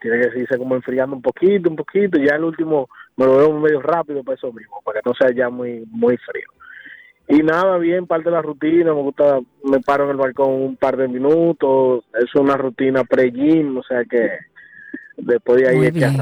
Tiene que irse como enfriando un poquito, un poquito, ya el último me lo veo medio rápido para eso mismo, para que no sea ya muy, muy frío. Y nada, bien, parte de la rutina, me gusta, me paro en el balcón un par de minutos, es una rutina pre-gym, o sea que después de ahí Muy bien.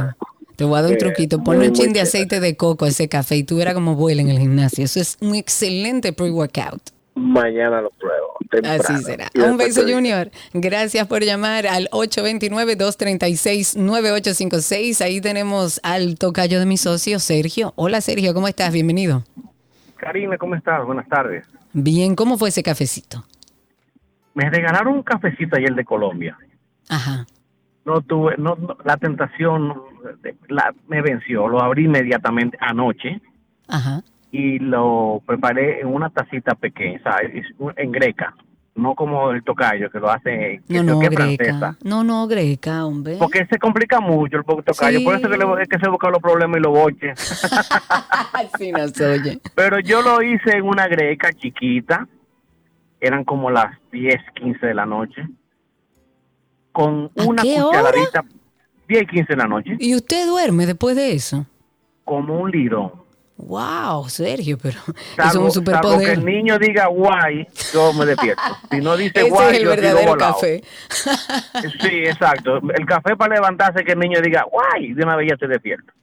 Te voy a dar un Eh, truquito. Ponle un chin de aceite de coco a ese café y tú verás cómo vuela en el gimnasio. Eso es un excelente pre-workout. Mañana lo pruebo, temprano. Así será. Y Un beso. Junior. Gracias por llamar al 829-236-9856. Ahí tenemos al tocayo de mi socio, Sergio. Hola, Sergio, ¿cómo estás? Bienvenido. Karina, ¿cómo estás? Buenas tardes. Bien, ¿cómo fue ese cafecito? Me regalaron un cafecito ayer de Colombia. Ajá. No tuve, no, no, la tentación la- me venció. Lo abrí inmediatamente anoche Ajá. y lo preparé en una tacita pequeña, ¿sabes? En greca, no como el tocayo que lo hace que No, no, greca. francesa. No, no, greca, hombre. Porque se complica mucho el tocayo, Sí. por eso que le, es que se buscan los problemas y los boches. Así oye. Pero yo lo hice en una greca chiquita, eran como las 10, 15 de la noche, con ¿A una qué hora? cucharadita, 10, 15 de la noche, ¿Y usted duerme después de eso? como un lirón. Wow, Sergio, pero eso es Salvo, un salvo que superpoder. el niño diga guay, yo me despierto. Si no dice Ese guay, es el yo verdadero café. Sí, exacto. El café para levantarse que el niño diga guay, de una vez ya se despierta.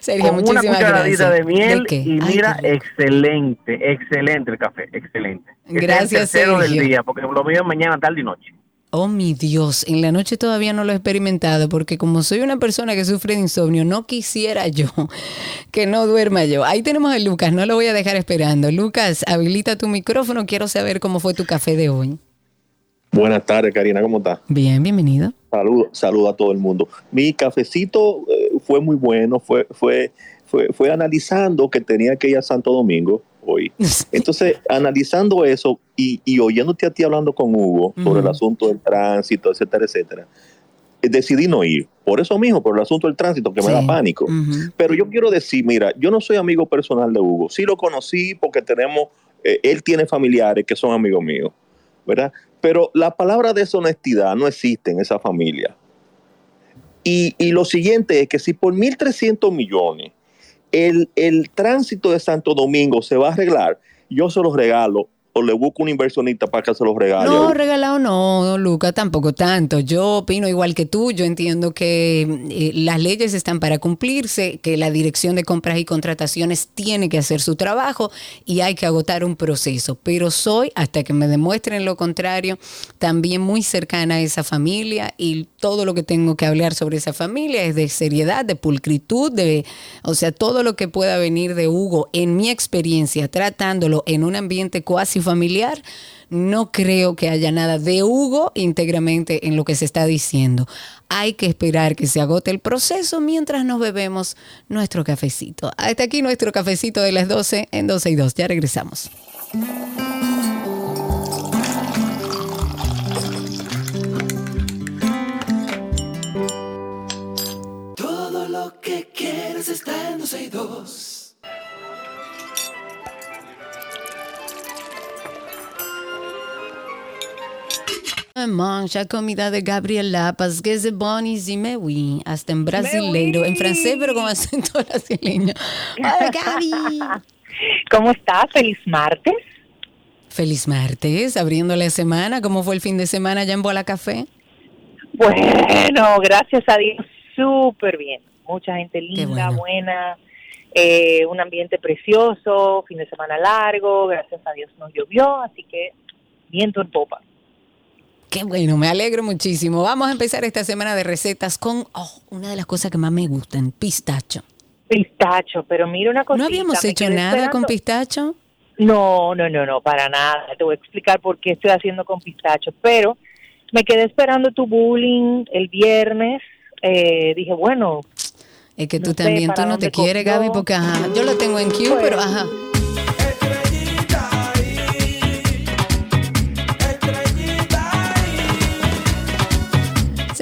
Sergio, con una cucharadita gracias. de miel y mira, excelente, excelente el café, excelente. Ese es el Gracias, tercero Sergio. del día, porque lo mío es mañana, tarde y noche. Oh, mi Dios, en la noche todavía no lo he experimentado porque como soy una persona que sufre de insomnio, no quisiera yo que no duerma yo. Ahí tenemos a Lucas, no lo voy a dejar esperando. Lucas, habilita tu micrófono, quiero saber cómo fue tu café de hoy. Buenas tardes, Karina, ¿cómo estás? Bien, bienvenido. Saludo, saludo a todo el mundo. Mi cafecito eh, fue muy bueno, fue, fue, fue, fue analizando que tenía que ir a Santo Domingo hoy. Entonces, analizando eso y, y oyéndote a ti hablando con Hugo sobre el asunto del tránsito, etcétera, etcétera, eh, decidí no ir. Por eso mismo, por el asunto del tránsito, que me da pánico. Pero yo quiero decir, mira, yo no soy amigo personal de Hugo. Sí lo conocí porque tenemos, eh, él tiene familiares que son amigos míos, ¿verdad? Pero la palabra deshonestidad no existe en esa familia. Y, y lo siguiente es que si por 1.300 millones el, el tránsito de Santo Domingo se va a arreglar, yo se los regalo o le busco un inversionista para que se los regale. No, regalado no, Luca, tampoco tanto. Yo opino igual que tú. Yo entiendo que eh, las leyes están para cumplirse, que la Dirección de Compras y Contrataciones tiene que hacer su trabajo y hay que agotar un proceso. Pero soy, hasta que me demuestren lo contrario, también muy cercana a esa familia y todo lo que tengo que hablar sobre esa familia es de seriedad, de pulcritud, de, o sea, todo lo que pueda venir de Hugo en mi experiencia tratándolo en un ambiente cuasi familiar, no creo que haya nada de Hugo íntegramente en lo que se está diciendo. Hay que esperar que se agote el proceso mientras nos bebemos nuestro cafecito. Hasta aquí nuestro cafecito de las 12 en 12 y 2. Ya regresamos. Todo lo que quieres está en 12 y 2. Mancha comida de Gabriel Lapas, que es buenísima, oui. Hasta en brasileiro, en francés, pero con acento brasileño. Hola, Gaby. ¿Cómo estás? Feliz martes. Feliz martes, abriendo la semana. ¿Cómo fue el fin de semana allá en Bola Café? Bueno, gracias a Dios, súper bien. Mucha gente linda, bueno. buena, eh, un ambiente precioso, fin de semana largo, gracias a Dios no llovió, así que viento en popa. Qué bueno, me alegro muchísimo. Vamos a empezar esta semana de recetas con oh, una de las cosas que más me gustan, pistacho. Pistacho, pero mira una cosita. ¿No habíamos hecho nada con pistacho? No, no, no, no, para nada. Te voy a explicar por qué estoy haciendo con pistacho. Pero me quedé esperando tu bullying el viernes. Eh, dije, bueno. Es que tú no también, tú no te quieres. Gaby, porque ajá, yo lo tengo en queue, Pues, pero ajá.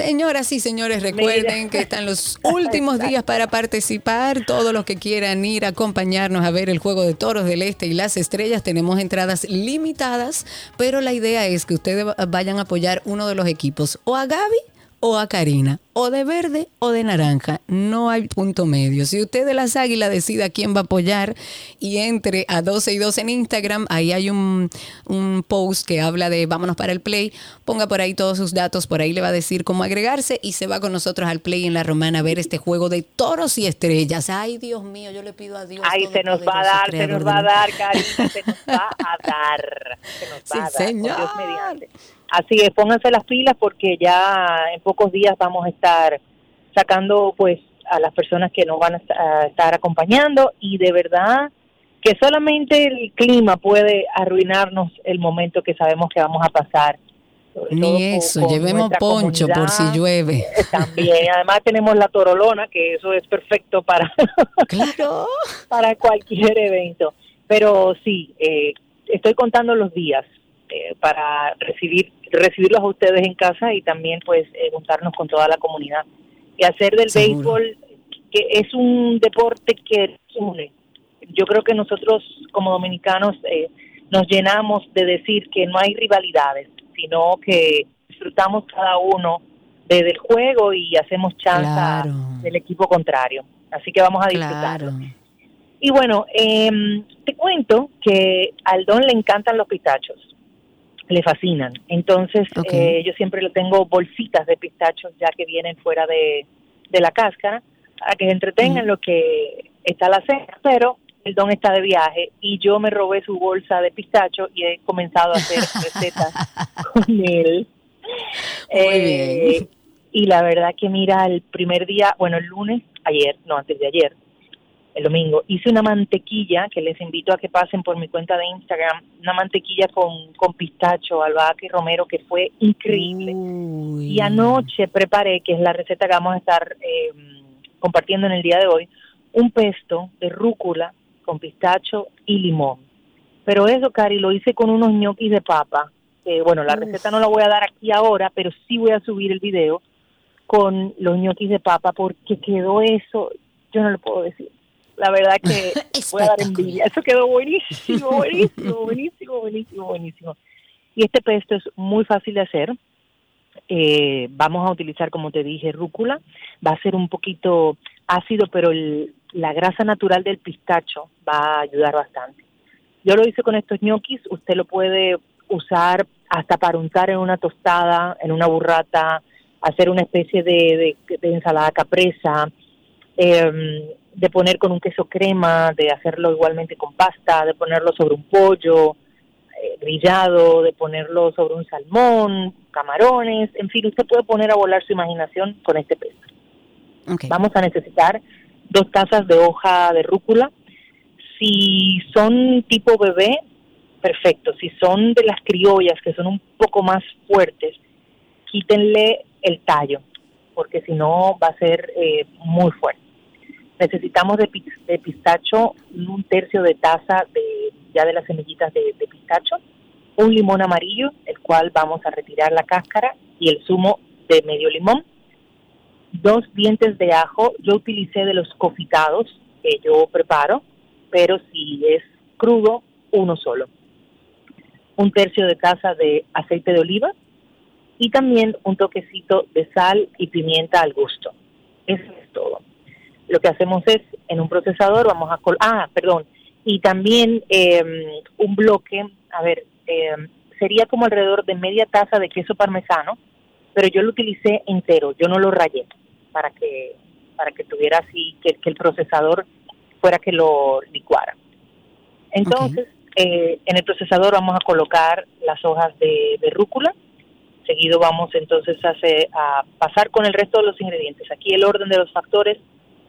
Señoras y señores, recuerden que están los últimos días para participar. Todos los que quieran ir a acompañarnos a ver el juego de toros del Este y las estrellas, tenemos entradas limitadas, pero la idea es que ustedes vayan a apoyar uno de los equipos, o a Gaby o a Karina, o de verde o de naranja. No hay punto medio. Si usted de las águilas decide a quién va a apoyar y entre a 12 y 2 en Instagram, ahí hay un, un post que habla de vámonos para el play. Ponga por ahí todos sus datos, por ahí le va a decir cómo agregarse y se va con nosotros al play en la romana a ver este juego de toros y estrellas. Ay, Dios mío, yo le pido a Dios. Ay, se nos va a dar, se nos va a dar, Karina, se nos va a dar. Se nos va Sí, a dar, señor. Dios mediante. Así es, pónganse las pilas porque ya en pocos días vamos a estar sacando pues a las personas que nos van a est- a estar acompañando y de verdad que solamente el clima puede arruinarnos el momento que sabemos que vamos a pasar. Ni eso, con llevemos poncho por si llueve. También, y además tenemos la torolona, que eso es perfecto para, para cualquier evento. Pero sí, eh, estoy contando los días eh, para recibir recibirlos a ustedes en casa y también pues eh, juntarnos con toda la comunidad y hacer del Seguro. béisbol que es un deporte que une. Yo creo que nosotros como dominicanos eh, nos llenamos de decir que no hay rivalidades, sino que disfrutamos cada uno de- del juego y hacemos chanza Claro. del equipo contrario. Así que vamos a disfrutarlo. Claro. Y bueno, em, te cuento que al Don le encantan los pistachos, le fascinan. Entonces, eh, yo siempre le tengo bolsitas de pistachos ya que vienen fuera de, de la cáscara, a que se entretengan en lo que está la cena, pero el Don está de viaje y yo me robé su bolsa de pistacho y he comenzado a hacer recetas con él. Muy bien. Y la verdad que mira, el primer día, bueno, el lunes, ayer, no, antes de ayer, el domingo, hice una mantequilla que les invito a que pasen por mi cuenta de Instagram, una mantequilla con, con pistacho, albahaca y romero que fue increíble. Y anoche preparé, que es la receta que vamos a estar eh, compartiendo en el día de hoy, un pesto de rúcula con pistacho y limón. Pero eso, Cari, lo hice con unos ñoquis de papa. bueno, la Uf. receta no la voy a dar aquí ahora, pero sí voy a subir el video con los ñoquis de papa porque quedó eso, yo no lo puedo decir. La verdad que voy a dar envidia. Eso quedó buenísimo, buenísimo, buenísimo, buenísimo, buenísimo. Y este pesto es muy fácil de hacer. Eh, vamos a utilizar, como te dije, rúcula. Va a ser un poquito ácido, pero el- la grasa natural del pistacho va a ayudar bastante. Yo lo hice con estos ñoquis. Usted lo puede usar hasta para untar en una tostada, en una burrata, hacer una especie de, de- de ensalada capresa, eh, de poner con un queso crema, de hacerlo igualmente con pasta, de ponerlo sobre un pollo eh, grillado, de ponerlo sobre un salmón, camarones, en fin, usted puede poner a volar su imaginación con este pesto. Vamos a necesitar dos tazas de hoja de rúcula. Si son tipo bebé, perfecto. Si son de las criollas, que son un poco más fuertes, quítenle el tallo, porque si no va a ser eh, muy fuerte. Necesitamos de, de pistacho un tercio de taza de ya de las semillitas de, de pistacho, un limón amarillo, el cual vamos a retirar la cáscara y el zumo de medio limón, dos dientes de ajo, yo utilicé de los confitados que yo preparo, pero si es crudo, uno solo. Un tercio de taza de aceite de oliva y también un toquecito de sal y pimienta al gusto. Eso es todo. Lo que hacemos es, en un procesador vamos a... col ah, perdón. Y también eh, un bloque, a ver, eh, sería como alrededor de media taza de queso parmesano, pero yo lo utilicé entero, yo no lo rayé para que para que tuviera así, que, que el procesador fuera que lo licuara. Entonces, eh, en el procesador vamos a colocar las hojas de, de rúcula, Seguido vamos entonces a, hacer- a pasar con el resto de los ingredientes. Aquí el orden de los factores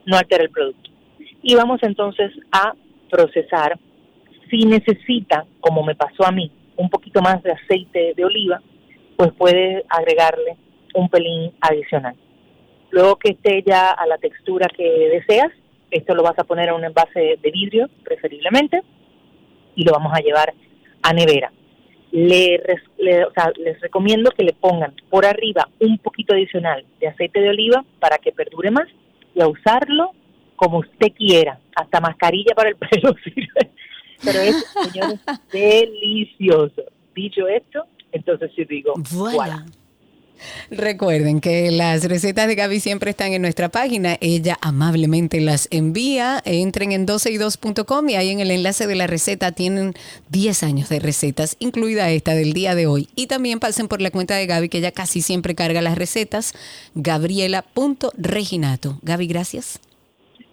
no altera el producto. Y vamos entonces a procesar. Si necesita, como me pasó a mí, un poquito más de aceite de oliva, pues puede agregarle un pelín adicional. Luego que esté ya a la textura que deseas, esto lo vas a poner en un envase de vidrio, preferiblemente, y lo vamos a llevar a nevera. Le, le- o sea, les recomiendo que le pongan por arriba un poquito adicional de aceite de oliva para que perdure más y a usarlo como usted quiera. Hasta mascarilla para el pelo sirve. Pero es, señores, delicioso. Dicho esto, entonces sí digo, Voilà. Recuerden que las recetas de Gaby siempre están en nuestra página. Ella amablemente las envía. Entren en 12y2.com y ahí en el enlace de la receta tienen 10 años de recetas, incluida esta del día de hoy. Y también pasen por la cuenta de Gaby, que ella casi siempre carga las recetas. Gabriela.reginato. Gaby, gracias.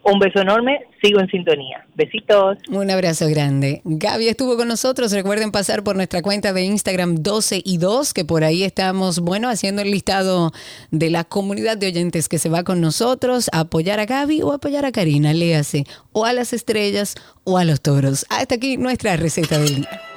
Un beso enorme, sigo en sintonía. Besitos. Un abrazo grande. Gaby estuvo con nosotros. Recuerden pasar por nuestra cuenta de Instagram 12 y 2, que por ahí estamos, bueno, haciendo el listado de la comunidad de oyentes que se va con nosotros, a apoyar a Gaby o apoyar a Karina, léase, o a las estrellas o a los toros. Hasta aquí nuestra receta del día.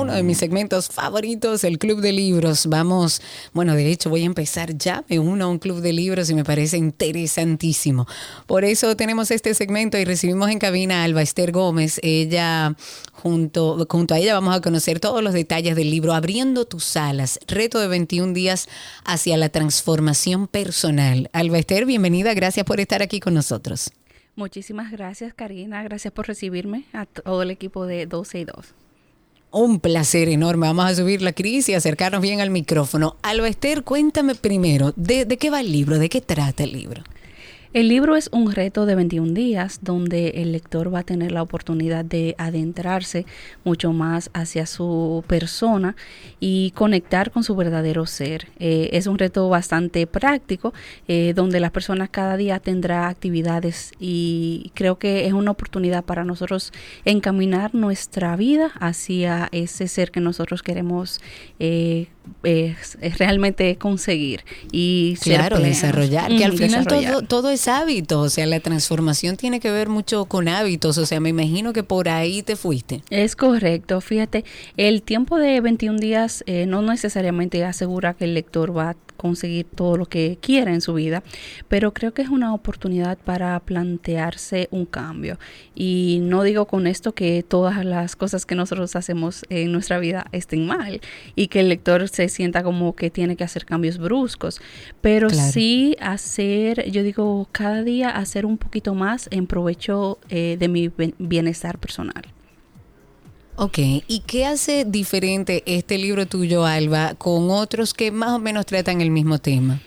Uno de mis segmentos favoritos, el Club de Libros. Vamos, bueno, de hecho voy a empezar ya, me uno a un Club de Libros y me parece interesantísimo. Por eso tenemos este segmento y recibimos en cabina a Alba Esther Gómez. Ella, junto, junto a ella vamos a conocer todos los detalles del libro Abriendo tus alas, reto de 21 días hacia la transformación personal. Alba Esther, bienvenida, gracias por estar aquí con nosotros. Muchísimas gracias, Karina. Gracias por recibirme a todo el equipo de 12 y 2. Un placer enorme. Vamos a subir la crisis y acercarnos bien al micrófono. Alba Esther, cuéntame primero, ¿de, de qué va el libro? ¿De qué trata el libro? El libro es un reto de 21 días donde el lector va a tener la oportunidad de adentrarse mucho más hacia su persona y conectar con su verdadero ser. Eh, es un reto bastante práctico eh, donde las personas cada día tendrá actividades y creo que es una oportunidad para nosotros encaminar nuestra vida hacia ese ser que nosotros queremos eh, es- es realmente conseguir y Claro, desarrollar, que al final todo es hábito, o sea, la transformación tiene que ver mucho con hábitos, o sea, me imagino que por ahí te fuiste. Es correcto, fíjate, el tiempo de 21 días eh, no necesariamente asegura que el lector va a conseguir todo lo que quiera en su vida, pero creo que es una oportunidad para plantearse un cambio. Y no digo con esto que todas las cosas que nosotros hacemos en nuestra vida estén mal y que el lector se sienta como que tiene que hacer cambios bruscos, pero Claro. sí hacer, yo digo, cada día hacer un poquito más en provecho eh, de mi bienestar personal. Ok, ¿y qué hace diferente este libro tuyo, Alba, con otros que más o menos tratan el mismo tema?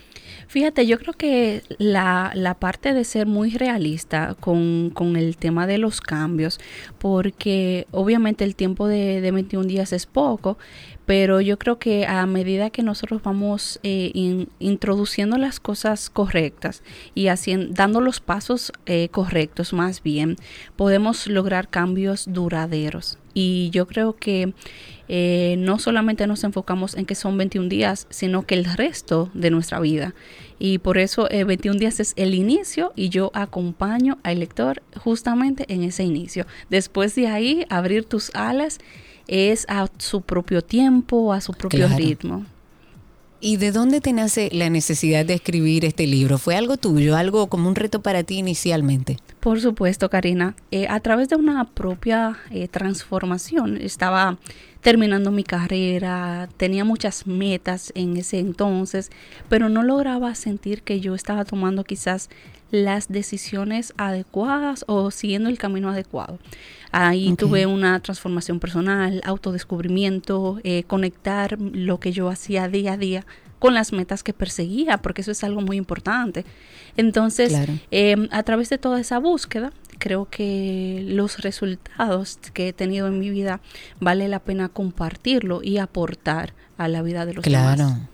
Fíjate, yo creo que la, la parte de ser muy realista con, con el tema de los cambios, porque obviamente el tiempo de, de 21 días es poco, pero yo creo que a medida que nosotros vamos eh, in- introduciendo las cosas correctas y haciendo, dando los pasos eh, correctos más bien, podemos lograr cambios duraderos. Y yo creo que eh, no solamente nos enfocamos en que son 21 días, sino que el resto de nuestra vida. Y por eso eh, 21 días es el inicio y yo acompaño al lector justamente en ese inicio. Después de ahí, abrir tus alas es a su propio tiempo, a su propio Claro. ritmo. ¿Y de dónde te nace la necesidad de escribir este libro? ¿Fue algo tuyo, algo como un reto para ti inicialmente? Por supuesto, Karina. Eh, a través de una propia eh, transformación, estaba terminando mi carrera, tenía muchas metas en ese entonces, pero no lograba sentir que yo estaba tomando quizás las decisiones adecuadas o siguiendo el camino adecuado. Ahí tuve una transformación personal, autodescubrimiento, eh, conectar lo que yo hacía día a día con las metas que perseguía, porque eso es algo muy importante. Entonces, em, a través de toda esa búsqueda, creo que los resultados que he tenido en mi vida vale la pena compartirlo y aportar a la vida de los demás. Claro.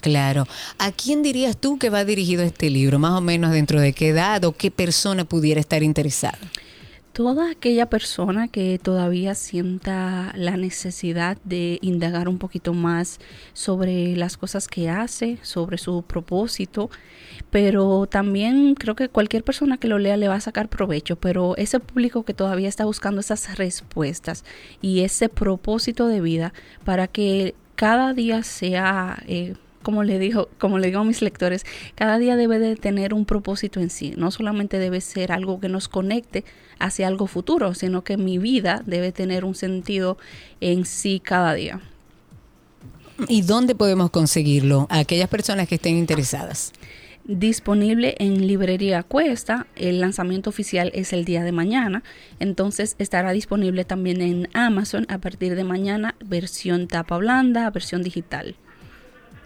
Claro. ¿A quién dirías tú que va dirigido este libro? Más o menos dentro de qué edad o qué persona pudiera estar interesada toda aquella persona que todavía sienta la necesidad de indagar un poquito más sobre las cosas que hace, sobre su propósito, pero también creo que cualquier persona que lo lea le va a sacar provecho, pero ese público que todavía está buscando esas respuestas y ese propósito de vida para que cada día sea... Eh, como le digo, como le digo a mis lectores, cada día debe de tener un propósito en sí. No solamente debe ser algo que nos conecte hacia algo futuro, sino que mi vida debe tener un sentido en sí cada día. ¿Y dónde podemos conseguirlo? A aquellas personas que estén interesadas. Disponible en Librería Cuesta. El lanzamiento oficial es el día de mañana. Entonces estará disponible también en Amazon a partir de mañana, versión tapa blanda, versión digital.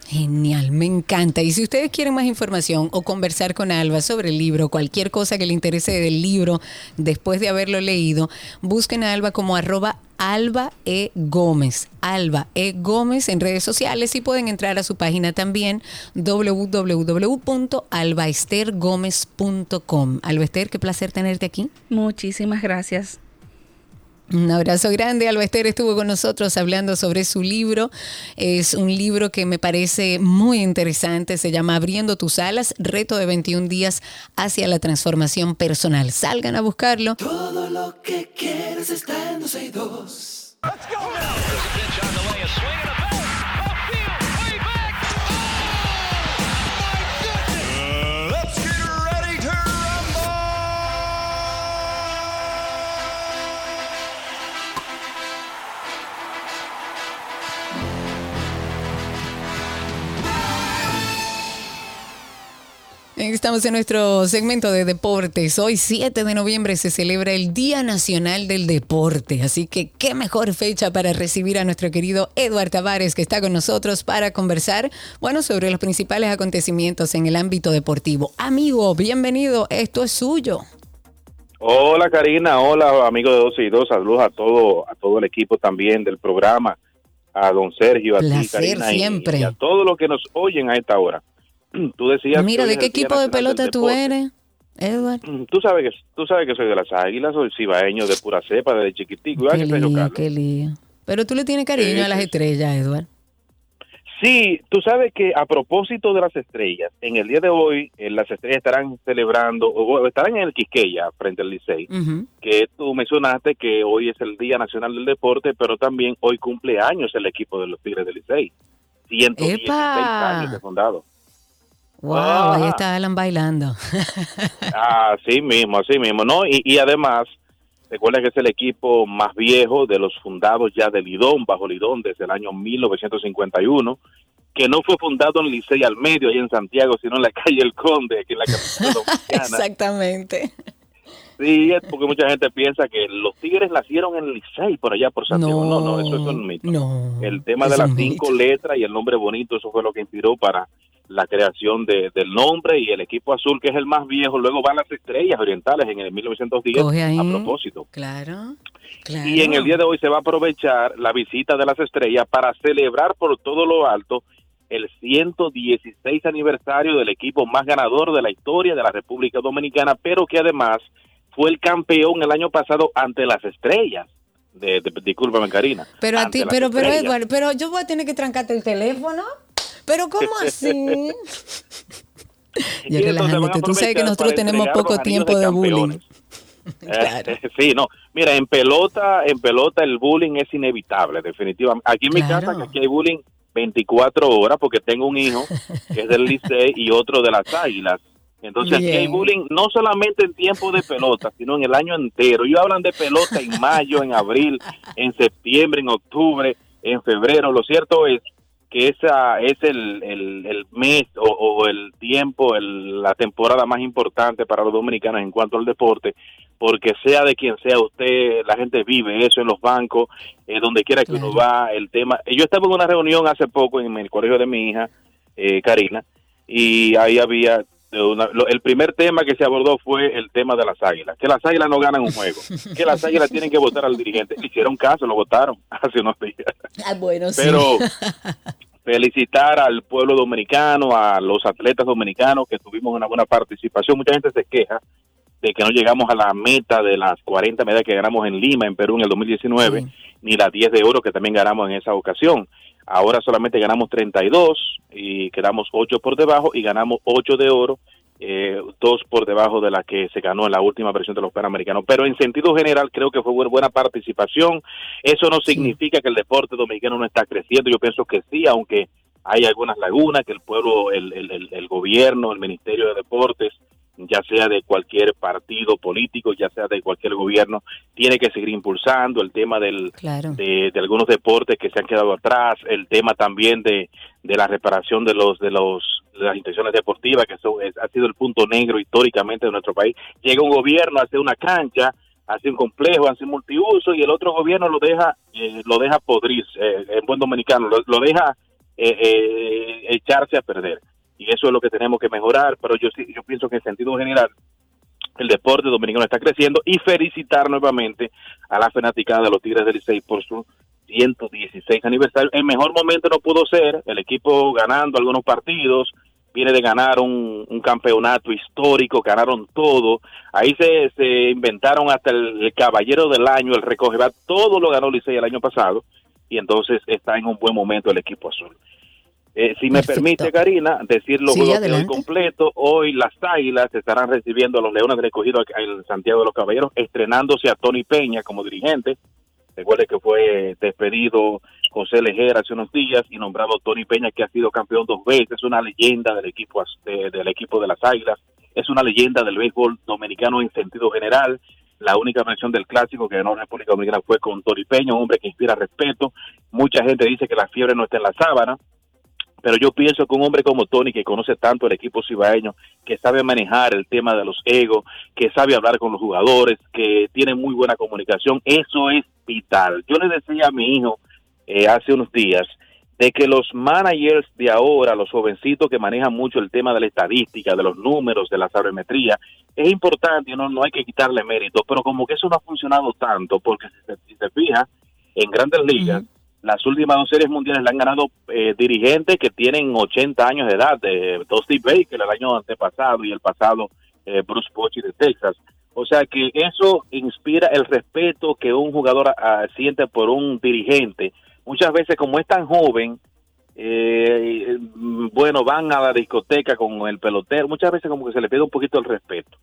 Genial, me encanta. Y si ustedes quieren más información o conversar con Alba sobre el libro, cualquier cosa que le interese del libro después de haberlo leído, busquen a Alba como arroba Alba E. Gómez. Alba E. Gómez en redes sociales y pueden entrar a su página también www.albaestergomez.com. Alba Esther, qué placer tenerte aquí. Muchísimas gracias. Un abrazo grande. Alba Esther estuvo con nosotros hablando sobre su libro. Es un libro que me parece muy interesante. Se llama Abriendo tus alas, reto de 21 días hacia la transformación personal. Salgan a buscarlo. Todo lo que quieres está en Estamos en nuestro segmento de deportes. Hoy 7 de noviembre se celebra el Día Nacional del Deporte, así que qué mejor fecha para recibir a nuestro querido Eduard Tavares que está con nosotros para conversar, bueno, sobre los principales acontecimientos en el ámbito deportivo. Amigo, bienvenido, esto es suyo. Hola Karina, hola amigos de 12 y 2, saludos a todo, a todo el equipo también del programa, a don Sergio, a ti Karina siempre. y a todos los que nos oyen a esta hora. Tú decías... Mira, ¿de qué equipo de pelota tú eres, Edward? Mm, tú sabes que tú sabes que soy de las Águilas, soy cibaeño de pura cepa desde chiquitico. Qué lío, qué lío. Pero tú le tienes cariño a las estrellas, Edward. Sí, tú sabes que a propósito de las estrellas, en el día de hoy eh, las estrellas estarán celebrando, o estarán en el Quisqueya frente al Licey, que tú mencionaste que hoy es el Día Nacional del Deporte, pero también hoy cumple años el equipo de los Tigres del Licey. 116 años de fundado. Wow, ahí está Alan bailando. así mismo, así mismo, ¿no? Y, y además, recuerda que es el equipo más viejo de los fundados ya de Lidón, bajo Lidón, desde el año 1951, que no fue fundado en Licey al medio, ahí en Santiago, sino en la calle El Conde, aquí en la capital dominicana. Exactamente. Sí, es porque mucha gente piensa que los Tigres nacieron en Licey, por allá por Santiago. No, no, eso es un mito. No, el tema de las cinco letras y el nombre bonito, eso fue lo que inspiró para la creación de, del nombre y el equipo azul, que es el más viejo. Luego van las estrellas orientales en el 1910 a propósito. Claro, Y en el día de hoy se va a aprovechar la visita de las estrellas para celebrar por todo lo alto el 116 aniversario del equipo más ganador de la historia de la República Dominicana, pero que además fue el campeón el año pasado ante las estrellas. De, de, discúlpame, Karina. Pero a ti, pero, pero, Edward, pero yo voy a tener que trancarte el teléfono. Pero ¿cómo así? ya relajándote, tú sabes que nosotros tenemos poco tiempo de, bullying. claro. sí, no. Mira, en pelota, en pelota el bullying es inevitable, definitivamente. Aquí en mi casa, que aquí hay bullying 24 horas, porque tengo un hijo que es del Licey y otro de las Águilas. Entonces aquí hay bullying no solamente en tiempo de pelota, sino en el año entero. Ellos hablan de pelota en mayo, en abril, en septiembre, en octubre, en febrero. Lo cierto es que esa es el, el, mes o, el tiempo, la temporada más importante para los dominicanos en cuanto al deporte, porque sea de quien sea usted, la gente vive eso en los bancos, eh, donde quiera que uno va, el tema. Yo estaba en una reunión hace poco en el colegio de mi hija, eh, Karina, y ahí había el primer tema que se abordó fue el tema de las águilas, que las águilas no ganan un juego, que las águilas tienen que votar al dirigente. Hicieron caso, lo votaron hace unos días. Ah, bueno, Pero felicitar al pueblo dominicano, a los atletas dominicanos que tuvimos una buena participación. Mucha gente se queja de que no llegamos a la meta de las 40 medallas que ganamos en Lima, en Perú, en el 2019, ni las 10 de oro que también ganamos en esa ocasión. Ahora solamente ganamos 32 y quedamos 8 por debajo y ganamos 8 de oro, eh, dos por debajo de la que se ganó en la última versión de los Panamericanos. Pero en sentido general creo que fue buena participación. Eso no significa que el deporte dominicano no está creciendo. Yo pienso que sí, aunque hay algunas lagunas que el pueblo, el, el, el gobierno, el Ministerio de Deportes ya sea de cualquier partido político, ya sea de cualquier gobierno, tiene que seguir impulsando el tema del, de, algunos deportes que se han quedado atrás, el tema también de, de la reparación de los de los las intenciones deportivas que ha sido el punto negro históricamente de nuestro país. Llega un gobierno, hace una cancha, hace un complejo, hace un multiuso y el otro gobierno lo deja eh, lo deja podrir, eh, en buen dominicano, lo, deja eh, echarse a perder y eso es lo que tenemos que mejorar, pero yo yo pienso que en sentido general el deporte dominicano está creciendo y felicitar nuevamente a la fanaticada de los Tigres del Licey por su 116 aniversario. El mejor momento no pudo ser, el equipo ganando algunos partidos, viene de ganar un, campeonato histórico, ganaron todo, ahí se, se inventaron hasta el, caballero del año, el recoge, todo lo ganó Licey el año pasado y entonces está en un buen momento el equipo azul. Eh, si me permite, Karina, decir los juegos de hoy completo, hoy las Águilas estarán recibiendo a los Leones de Recogido en Santiago de los Caballeros, estrenándose a Tony Peña como dirigente. Recuerde que fue despedido José Lejera hace unos días y nombrado Tony Peña, que ha sido campeón dos veces, es una leyenda del equipo, del equipo de las Águilas, es una leyenda del béisbol dominicano en sentido general. La única versión del clásico que ganó República Dominicana fue con Tony Peña, un hombre que inspira respeto. Mucha gente dice que la fiebre no está en la sábana, pero yo pienso que un hombre como Tony, que conoce tanto el equipo cibaeño, que sabe manejar el tema de los egos, que sabe hablar con los jugadores, que tiene muy buena comunicación, eso es vital. Yo le decía a mi hijo eh, hace unos días de que los managers de ahora, los jovencitos que manejan mucho el tema de la estadística, de los números, de la sabermetría, es importante, no, no hay que quitarle mérito, pero como que eso no ha funcionado tanto, porque si se, fija, en grandes ligas, las últimas dos series mundiales la han ganado eh, dirigentes que tienen 80 años de edad, de Dusty Baker el año antepasado y el pasado eh, Bruce Bochy de Texas. O sea que eso inspira el respeto que un jugador ah, siente por un dirigente. Muchas veces como es tan joven, eh, bueno, van a la discoteca con el pelotero, muchas veces como que se le pide un poquito el respeto.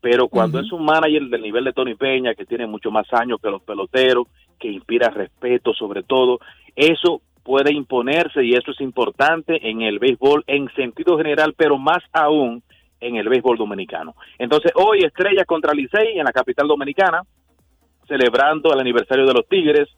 Pero cuando es un manager del nivel de Tony Peña, que tiene mucho más años que los peloteros, que inspira respeto sobre todo, eso puede imponerse y eso es importante en el béisbol en sentido general, pero más aún en el béisbol dominicano. Entonces, hoy Estrella contra Licey en la capital dominicana, celebrando el aniversario de los Tigres.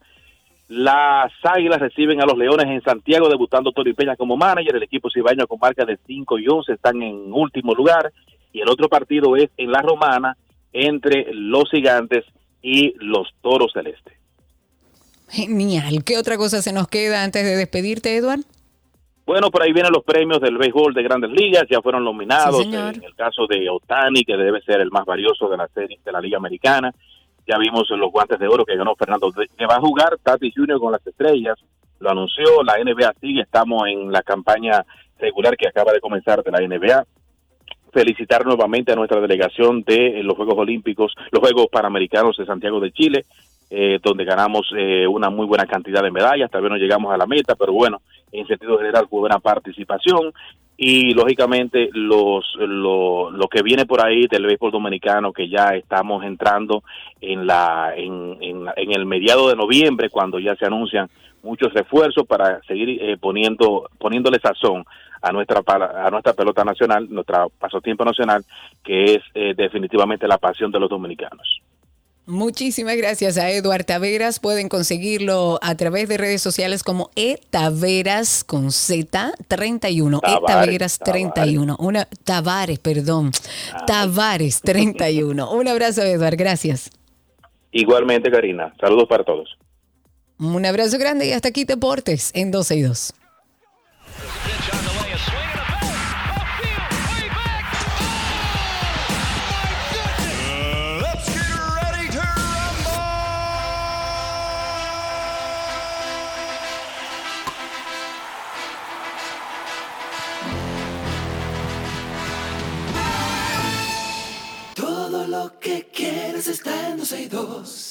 Las Águilas reciben a los Leones en Santiago, debutando Tony Peña como manager. El equipo cibaño con marca de 5 y 11 están en último lugar. Y el otro partido es en La Romana entre los Gigantes y los Toros Celeste. Genial. ¿Qué otra cosa se nos queda antes de despedirte, Eduard? Bueno, por ahí vienen los premios del béisbol de Grandes Ligas, ya fueron nominados en el caso de Otani, que debe ser el más valioso de la serie de la Liga Americana. Ya vimos los guantes de oro que ganó Fernando, que va a jugar Tati Junior con las estrellas. Lo anunció, la NBA sigue, estamos en la campaña regular que acaba de comenzar de la NBA. Felicitar nuevamente a nuestra delegación de los Juegos Olímpicos, los Juegos Panamericanos de Santiago de Chile, eh, donde ganamos eh, una muy buena cantidad de medallas, tal vez no llegamos a la meta, pero bueno, en sentido general fue buena participación y lógicamente los lo, lo que viene por ahí del béisbol dominicano que ya estamos entrando en la en, en, el mediado de noviembre cuando ya se anuncian muchos refuerzos para seguir eh, poniendo poniéndole sazón a nuestra a nuestra pelota nacional, nuestra pasatiempo nacional, que es definitivamente la pasión de los dominicanos. Muchísimas gracias a Eduard Taveras. Pueden conseguirlo a través de redes sociales como etaveras con Z 31. Etaveras 31. Una Tavares, perdón. Ah. Tavares 31. Un abrazo, Eduard. Gracias. Igualmente, Karina. Saludos para todos. Un abrazo grande y hasta aquí Deportes en 12 y 2. Lo que quieres está en.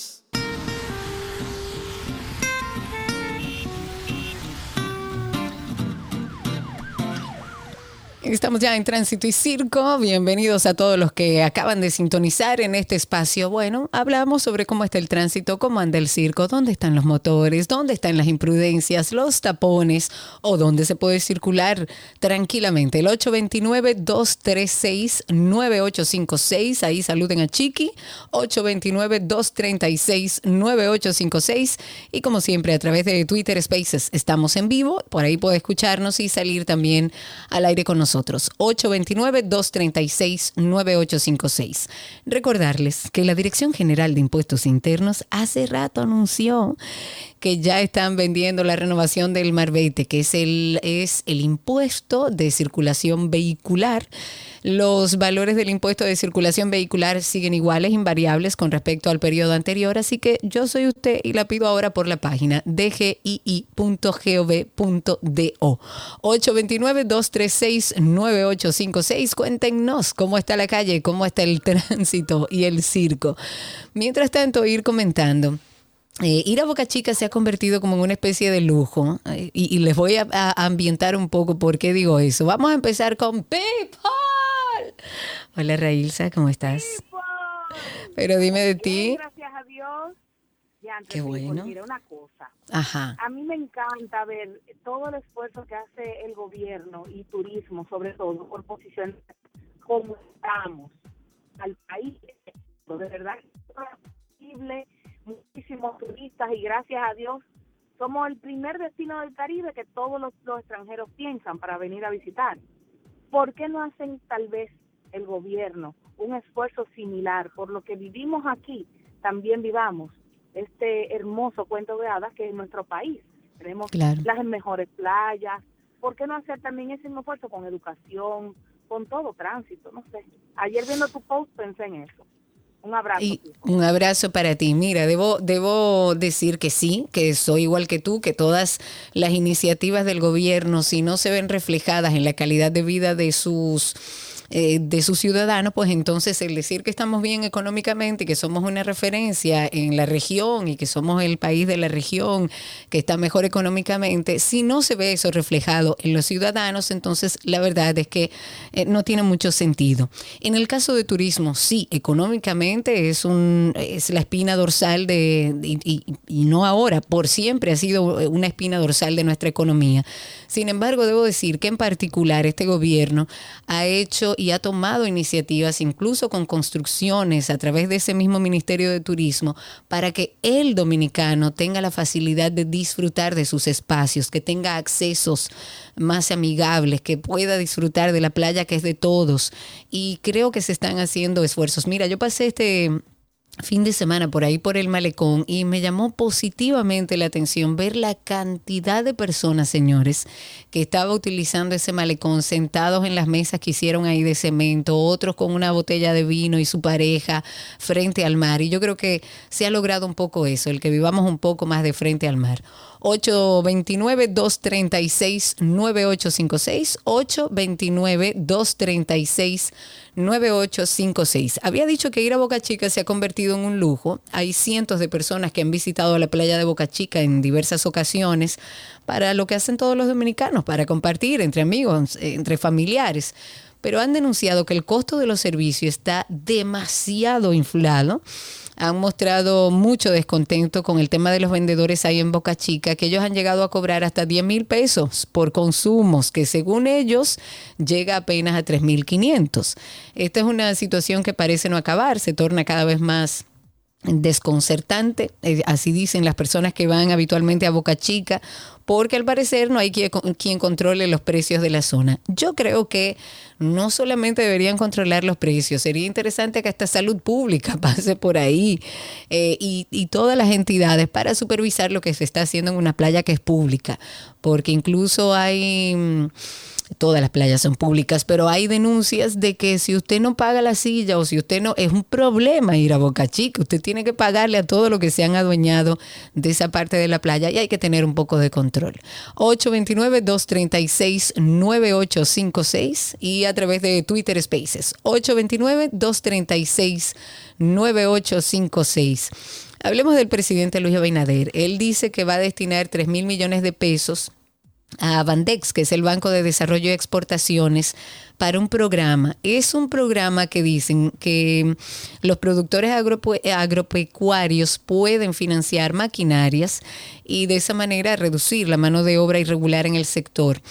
Estamos ya en Tránsito y Circo. Bienvenidos a todos los que acaban de sintonizar en este espacio. Bueno, hablamos sobre cómo está el tránsito, cómo anda el circo, dónde están los motores, dónde están las imprudencias, los tapones o dónde se puede circular tranquilamente. El 829-236-9856. Ahí saluden a Chiqui. 829-236-9856. Y como siempre, a través de Twitter Spaces estamos en vivo. Por ahí puede escucharnos y salir también al aire con nosotros. 829-236-9856. Recordarles que la Dirección General de Impuestos Internos hace rato anunció que ya están vendiendo la renovación del Marbete, que es el, es el impuesto de circulación vehicular. Los valores del impuesto de circulación vehicular siguen iguales, invariables con respecto al periodo anterior, así que yo soy usted y la pido ahora por la página dgii.gov.do. 829-236-9856. Cuéntenos cómo está la calle, cómo está el tránsito y el circo. Mientras tanto, ir comentando. Eh, ir a Boca Chica se ha convertido como en una especie de lujo eh, y, y, les voy a, a, ambientar un poco por qué digo eso. Vamos a empezar con PayPal. Hola Railsa, ¿cómo estás? Pero dime de ti. Gracias a Dios. Ya, Qué bueno. Mira una cosa. Ajá. A mí me encanta ver todo el esfuerzo que hace el gobierno y turismo, sobre todo por posicionar cómo estamos al país. De verdad, es posible muchísimos turistas y gracias a Dios somos el primer destino del Caribe que todos los, los, extranjeros piensan para venir a visitar. ¿Por qué no hacen tal vez el gobierno un esfuerzo similar por lo que vivimos aquí? También vivamos este hermoso cuento de hadas que es nuestro país. Tenemos claro. las mejores playas. ¿Por qué no hacer también ese mismo esfuerzo con educación, con todo tránsito? No sé. Ayer viendo tu post pensé en eso. Un abrazo. Y un abrazo para ti. Mira, debo, debo decir que sí, que soy igual que tú, que todas las iniciativas del gobierno, si no se ven reflejadas en la calidad de vida de sus eh, de sus ciudadanos, pues entonces el decir que estamos bien económicamente, que somos una referencia en la región y que somos el país de la región que está mejor económicamente, si no se ve eso reflejado en los ciudadanos, entonces la verdad es que eh, no tiene mucho sentido. En el caso de turismo, sí, económicamente es, un, es la espina dorsal de, y, no ahora, por siempre ha sido una espina dorsal de nuestra economía. Sin embargo, debo decir que en particular este gobierno ha hecho y ha tomado iniciativas, incluso con construcciones a través de ese mismo Ministerio de Turismo, para que el dominicano tenga la facilidad de disfrutar de sus espacios, que tenga accesos más amigables, que pueda disfrutar de la playa que es de todos. Y creo que se están haciendo esfuerzos. Mira, yo pasé este fin de semana por ahí por el malecón y me llamó positivamente la atención ver la cantidad de personas, señores, que estaba utilizando ese malecón sentados en las mesas que hicieron ahí de cemento, otros con una botella de vino y su pareja frente al mar. Y yo creo que se ha logrado un poco eso, el que vivamos un poco más de frente al mar. 829-236-9856, 829-236-9856. Había dicho que ir a Boca Chica se ha convertido en un lujo. Hay cientos de personas que han visitado la playa de Boca Chica en diversas ocasiones para lo que hacen todos los dominicanos, para compartir entre amigos, entre familiares. Pero han denunciado que el costo de los servicios está demasiado inflado han mostrado mucho descontento con el tema de los vendedores ahí en Boca Chica, que ellos han llegado a cobrar hasta 10 mil pesos por consumos, que según ellos llega apenas a 3 mil 500. Esta es una situación que parece no acabar, se torna cada vez más desconcertante, eh, así dicen las personas que van habitualmente a Boca Chica, porque al parecer no hay quien, controle los precios de la zona. Yo creo que no solamente deberían controlar los precios, sería interesante que hasta salud pública pase por ahí eh, y, y todas las entidades para supervisar lo que se está haciendo en una playa que es pública, porque incluso hay todas las playas son públicas, pero hay denuncias de que si usted no paga la silla o si usted no, es un problema ir a Boca Chica, usted tiene que pagarle a todo lo que se han adueñado de esa parte de la playa y hay que tener un poco de control. 829-236-9856 y a través de Twitter Spaces. 829-236-9856. Hablemos del presidente Luis Abinader. Él dice que va a destinar 3 mil millones de pesos a Bandex, que es el Banco de Desarrollo y Exportaciones, para un programa. Es un programa que dicen que los productores agropecuarios pueden financiar maquinarias y de esa manera reducir la mano de obra irregular en el sector.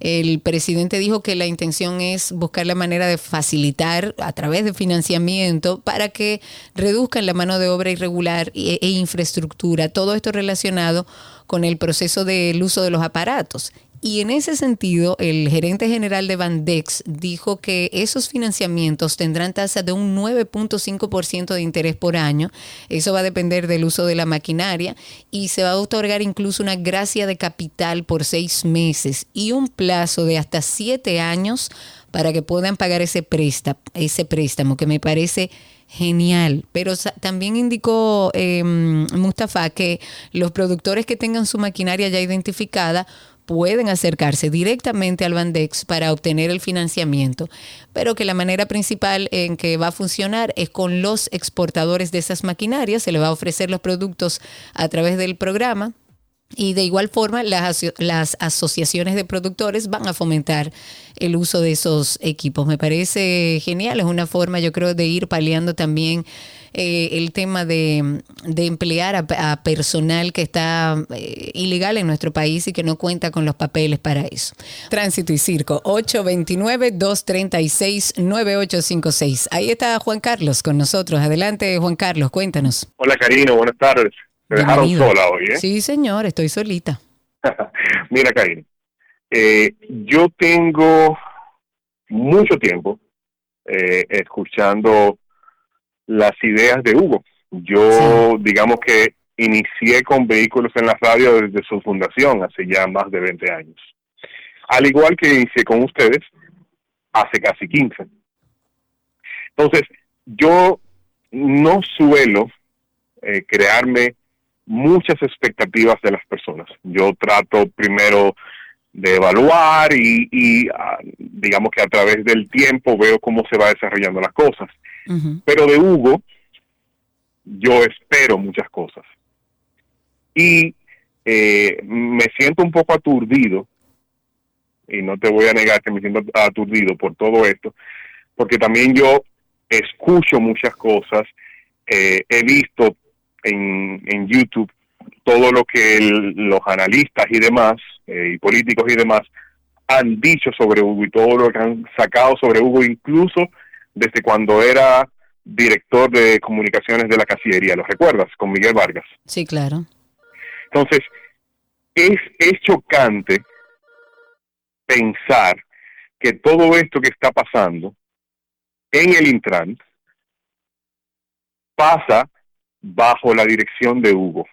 El presidente dijo que la intención es buscar la manera de facilitar a través de financiamiento para que reduzcan la mano de obra irregular e, e infraestructura, todo esto relacionado con el proceso del uso de los aparatos. Y en ese sentido, el gerente general de Bandex dijo que esos financiamientos tendrán tasa de un 9.5% de interés por año. Eso va a depender del uso de la maquinaria y se va a otorgar incluso una gracia de capital por seis meses y un plazo de hasta siete años para que puedan pagar ese préstamo, ese préstamo que me parece genial. Pero también indicó eh, Mustafa que los productores que tengan su maquinaria ya identificada pueden acercarse directamente al Bandex para obtener el financiamiento, pero que la manera principal en que va a funcionar es con los exportadores de esas maquinarias, se le va a ofrecer los productos a través del programa y de igual forma, las, las, asociaciones de productores van a fomentar el uso de esos equipos. Me parece genial, es una forma, yo creo, de ir paliando también eh, el tema de, emplear a, personal que está eh, ilegal en nuestro país y que no cuenta con los papeles para eso. Tránsito y Circo, 829-236-9856. Ahí está Juan Carlos con nosotros. Adelante, Juan Carlos, cuéntanos. Hola, Karina, buenas tardes. Me dejaron sola hoy, ¿eh? Sí, señor, estoy solita. Mira, Karina, eh, yo tengo mucho tiempo eh, escuchando las ideas de Hugo. Yo, digamos que inicié con vehículos en la radio desde su fundación, hace ya más de 20 años. Al igual que inicié con ustedes hace casi 15. Entonces, yo no suelo eh, crearme muchas expectativas de las personas. Yo trato primero de evaluar y, ah, digamos que a través del tiempo veo cómo se va desarrollando las cosas. Pero de Hugo yo espero muchas cosas. Y eh, me siento un poco aturdido, y no te voy a negar que me siento aturdido por todo esto, porque también yo escucho muchas cosas, eh, he visto en, en YouTube todo lo que los analistas y demás, eh, y políticos y demás, han dicho sobre Hugo y todo lo que han sacado sobre Hugo, incluso desde cuando era director de comunicaciones de la Casillería, ¿lo recuerdas? Con Miguel Vargas. Sí, claro. Entonces, es, es chocante pensar que todo esto que está pasando en el Intran pasa bajo la dirección de Hugo.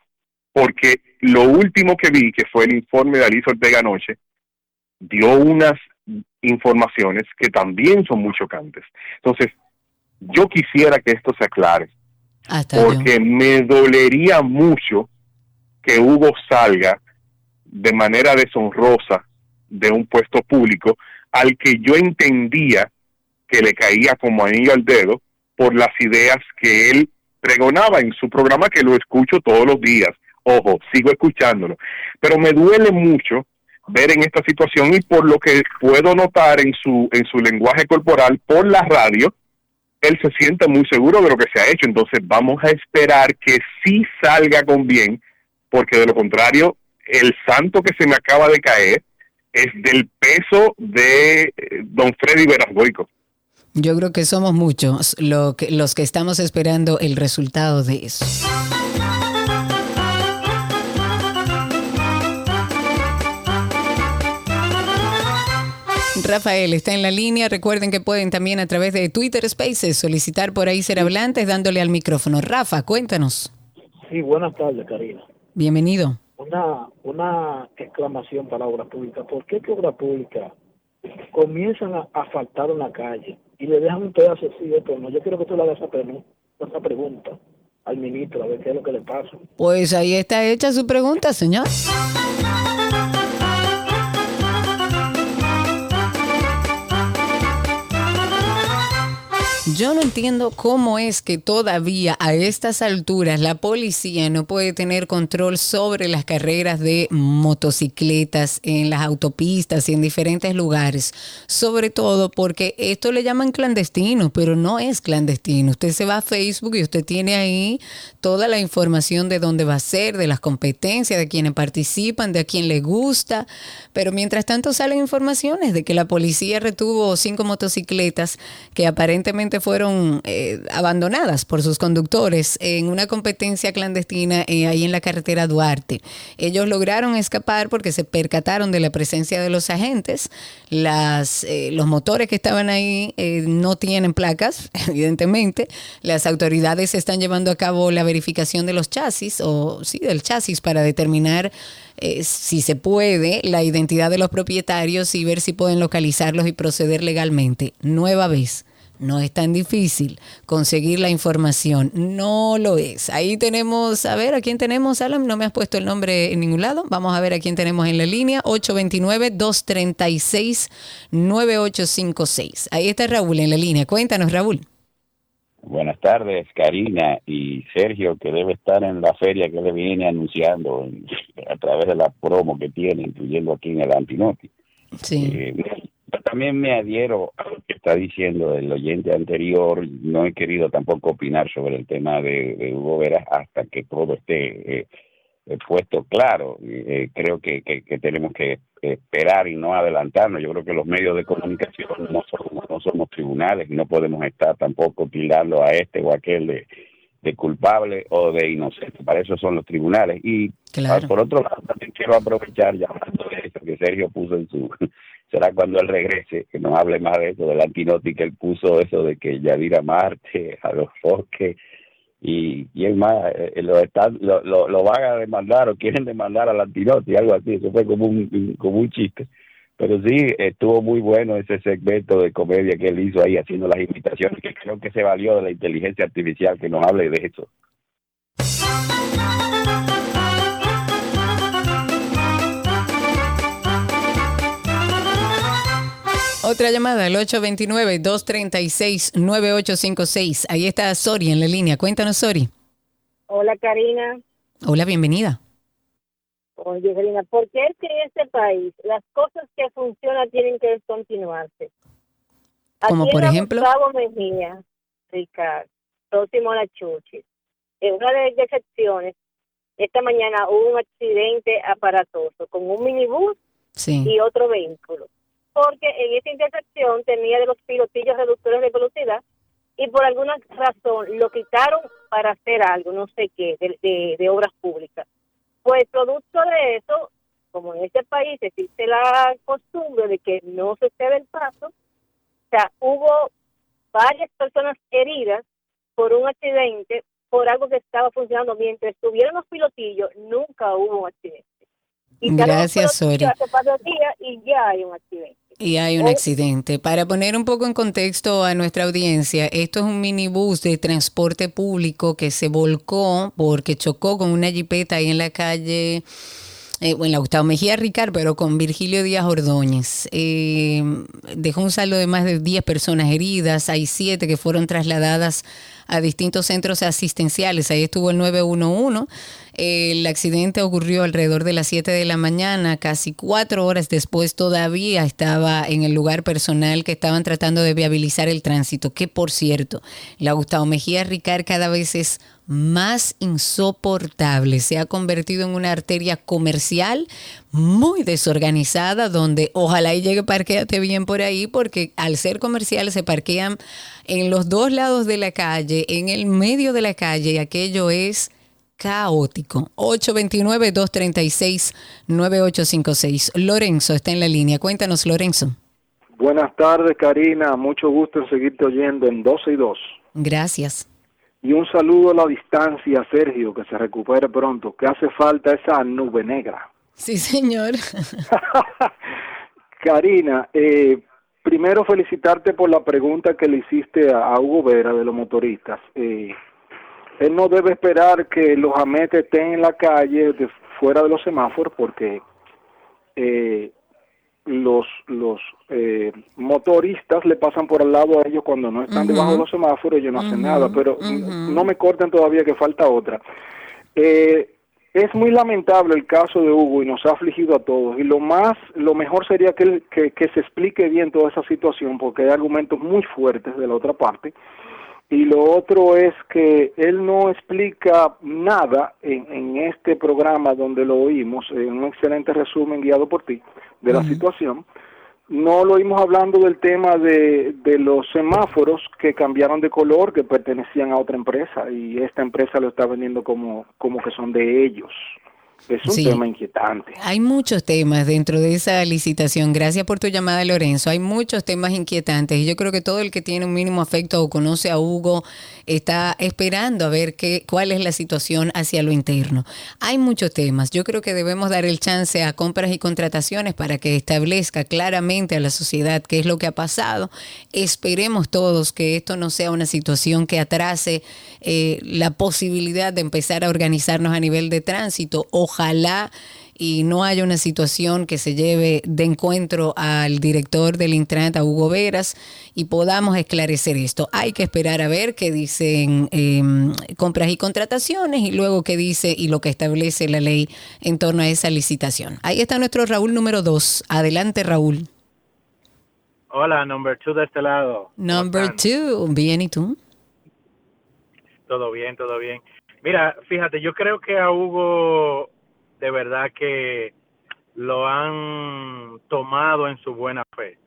Porque lo último que vi, que fue el informe de Alicia Ortega anoche, dio unas informaciones que también son muy chocantes. Entonces, yo quisiera que esto se aclare, porque me dolería mucho que Hugo salga de manera deshonrosa de un puesto público al que yo entendía que le caía como anillo al dedo por las ideas que él pregonaba en su programa que lo escucho todos los días. Ojo, sigo escuchándolo. Pero me duele mucho ver en esta situación y por lo que puedo notar en su en su lenguaje corporal por la radio, él se siente muy seguro de lo que se ha hecho. Entonces vamos a esperar que sí salga con bien, porque de lo contrario, el santo que se me acaba de caer es del peso de eh, don Freddy Verasgoico. Yo creo que somos muchos lo que, los que estamos esperando el resultado de eso. Rafael está en la línea. Recuerden que pueden también a través de Twitter Spaces solicitar por ahí ser hablantes dándole al micrófono. Rafa, cuéntanos. Sí, buenas tardes, Karina. Bienvenido. Una, una exclamación para obra pública. ¿Por qué que obra pública comienzan a asfaltar una calle y le dejan un pedazo así de no. Yo quiero que tú le hagas esa, esa pregunta al ministro, a ver qué es lo que le pasa. Pues ahí está hecha su pregunta, señor. Yo no entiendo cómo es que todavía a estas alturas la policía no puede tener control sobre las carreras de motocicletas en las autopistas y en diferentes lugares. Sobre todo porque esto le llaman clandestino, pero no es clandestino. Usted se va a Facebook y usted tiene ahí toda la información de dónde va a ser, de las competencias, de quienes participan, de a quién le gusta. Pero mientras tanto salen informaciones de que la policía retuvo cinco motocicletas que aparentemente fueron eh, abandonadas por sus conductores en una competencia clandestina eh, ahí en la carretera Duarte. Ellos lograron escapar porque se percataron de la presencia de los agentes. Eh, los motores que estaban ahí no tienen placas, evidentemente. Las autoridades están llevando a cabo la verificación de los chasis o sí, del chasis para determinar si se puede, la identidad de los propietarios y ver si pueden localizarlos y proceder legalmente. Nueva vez. No es tan difícil conseguir la información, no lo es. Ahí tenemos, a ver, ¿a quién tenemos, Alan? No me has puesto el nombre en ningún lado. Vamos a ver a quién tenemos en la línea, 829-236-9856. Ahí está Raúl en la línea. Cuéntanos, Raúl. Buenas tardes, Karina y Sergio, que debe estar en la feria que le viene anunciando a través de la promo que tiene, incluyendo aquí en el Antinoti. Sí. Eh, también me adhiero a lo que está diciendo el oyente anterior. No he querido tampoco opinar sobre el tema de, Hugo Veras hasta que todo esté eh, eh, puesto claro. creo que, que, tenemos que esperar y no adelantarnos. Yo creo que los medios de comunicación no somos, no somos tribunales y no podemos estar tampoco tildarlo a este o aquel de, de culpable o de inocente. Para eso son los tribunales. Y por otro lado, también quiero aprovechar llamando de esto que Sergio puso en su... Será cuando él regrese, que nos hable más de eso, del antinoti que él puso, eso de que Yadira Marte, a los Foques, y, y más, eh, lo, están, lo, lo, van a demandar o quieren demandar al Antinotti, algo así, eso fue como un, como un chiste. Pero sí, estuvo muy bueno ese segmento de comedia que él hizo ahí haciendo las invitaciones, que creo que se valió de la inteligencia artificial que nos hable de eso. Otra llamada, el 829-236-9856. Ahí está Sori en la línea. Cuéntanos, Sori. Hola, Karina. Hola, bienvenida. Oye, Karina, ¿por qué es que en este país las cosas que funcionan tienen que descontinuarse? Como por ejemplo. Gustavo Mejía, Ricardo, próximo a la Chuchi. En una de las excepciones, esta mañana hubo un accidente aparatoso con un minibús y otro vehículo porque en esa intersección tenía de los pilotillos reductores de velocidad y por alguna razón lo quitaron para hacer algo, no sé qué, de, obras públicas. Pues producto de eso, como en este país existe la costumbre de que no se cede el paso, o sea, hubo varias personas heridas por un accidente, por algo que estaba funcionando. Mientras estuvieron los pilotillos, nunca hubo un accidente. Y Gracias, Sori. Y ya hay un accidente. Y hay un accidente. Para poner un poco en contexto a nuestra audiencia, esto es un minibús de transporte público que se volcó porque chocó con una jipeta ahí en la calle, eh, en la Gustavo Mejía Ricard, pero con Virgilio Díaz Ordóñez. Eh, dejó un saldo de más de 10 personas heridas, hay 7 que fueron trasladadas a distintos centros asistenciales. Ahí estuvo el 911. El accidente ocurrió alrededor de las 7 de la mañana, casi cuatro horas después todavía estaba en el lugar personal que estaban tratando de viabilizar el tránsito, que por cierto, la Gustavo Mejía Ricard cada vez es más insoportable. Se ha convertido en una arteria comercial muy desorganizada, donde ojalá y llegue parqueate bien por ahí, porque al ser comercial se parquean en los dos lados de la calle, en el medio de la calle, y aquello es caótico. 829-236-9856. Lorenzo está en la línea. Cuéntanos, Lorenzo. Buenas tardes, Karina. Mucho gusto en seguirte oyendo en 12 y 2. Gracias. Y un saludo a la distancia, Sergio, que se recupere pronto, que hace falta esa nube negra. Sí, señor. Karina, eh, primero felicitarte por la pregunta que le hiciste a, Hugo Vera de los motoristas. Eh, él no debe esperar que los ametes estén en la calle, de, fuera de los semáforos, porque eh, los los eh, motoristas le pasan por al lado a ellos cuando no están debajo de los semáforos, ellos no hacen nada, pero no me corten todavía que falta otra. Eh, es muy lamentable el caso de Hugo y nos ha afligido a todos. Y lo más, lo mejor sería que, que, que se explique bien toda esa situación, porque hay argumentos muy fuertes de la otra parte y lo otro es que él no explica nada en, en este programa donde lo oímos, en un excelente resumen guiado por ti de la situación. No lo oímos hablando del tema de, de los semáforos que cambiaron de color, que pertenecían a otra empresa y esta empresa lo está vendiendo como, como que son de ellos. Es un tema inquietante. Hay muchos temas dentro de esa licitación. Gracias por tu llamada, Lorenzo. Hay muchos temas inquietantes y yo creo que todo el que tiene un mínimo afecto o conoce a Hugo está esperando a ver qué, cuál es la situación hacia lo interno. Hay muchos temas. Yo creo que debemos dar el chance a compras y contrataciones para que establezca claramente a la sociedad qué es lo que ha pasado. Esperemos todos que esto no sea una situación que atrase eh, la posibilidad de empezar a organizarnos a nivel de tránsito. Ojalá y no haya una situación que se lleve de encuentro al director del Intran, a Hugo Veras, y podamos esclarecer esto. Hay que esperar a ver qué dicen em, compras y contrataciones y luego qué dice y lo que establece la ley en torno a esa licitación. Ahí está nuestro Raúl número dos. Adelante, Raúl. Hola, number two de este lado. Number two. Bien, ¿y tú? Todo bien, todo bien. Mira, fíjate, yo creo que a Hugo de verdad que lo han tomado en su buena fe.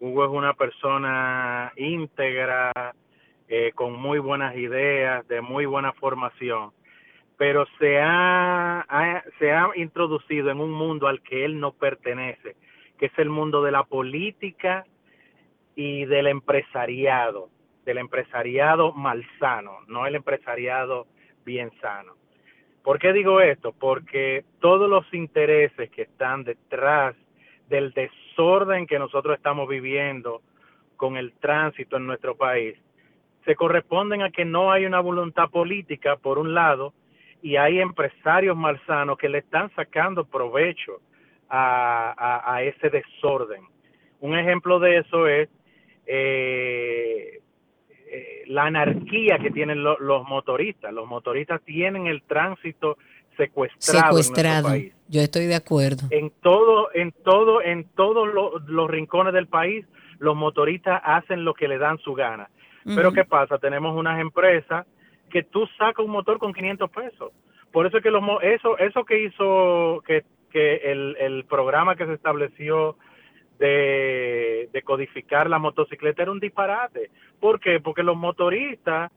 Hugo es una persona íntegra, eh, con muy buenas ideas, de muy buena formación, pero se ha, se ha introducido en un mundo al que él no pertenece, que es el mundo de la política y del empresariado, del empresariado malsano, no el empresariado bien sano. ¿Por qué digo esto? Porque todos los intereses que están detrás del desorden que nosotros estamos viviendo con el tránsito en nuestro país se corresponden a que no hay una voluntad política, por un lado, y hay empresarios malsanos que le están sacando provecho a, ese desorden. Un ejemplo de eso es eh, eh, la anarquía que tienen los motoristas. Los motoristas tienen el tránsito secuestrado. Secuestrado. En país. Yo estoy de acuerdo. En todo, en todo, en todos los rincones del país, los motoristas hacen lo que le dan su gana. Pero ¿qué pasa? Tenemos unas empresas que tú sacas un motor con 500 pesos. Por eso es que los, eso, eso que hizo que, que el, el programa que se estableció de, codificar la motocicleta era un disparate. ¿Por qué? Porque los motoristas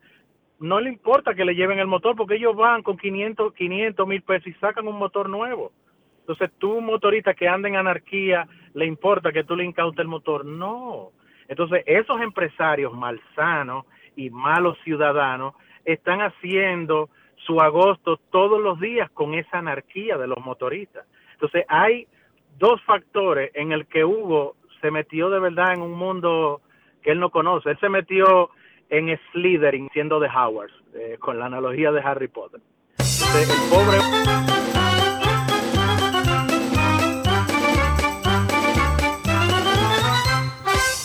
no le importa que le lleven el motor porque ellos van con 500, 500 mil pesos y sacan un motor nuevo. Entonces, tú, motorista que anda en anarquía, le importa que tú le incautes el motor. No. Entonces, esos empresarios malsanos y malos ciudadanos están haciendo su agosto todos los días con esa anarquía de los motoristas. Entonces, hay dos factores en el que Hugo se metió de verdad en un mundo que él no conoce. Él se metió en Slytherin siendo de Howard, eh, con la analogía de Harry Potter. el pobre...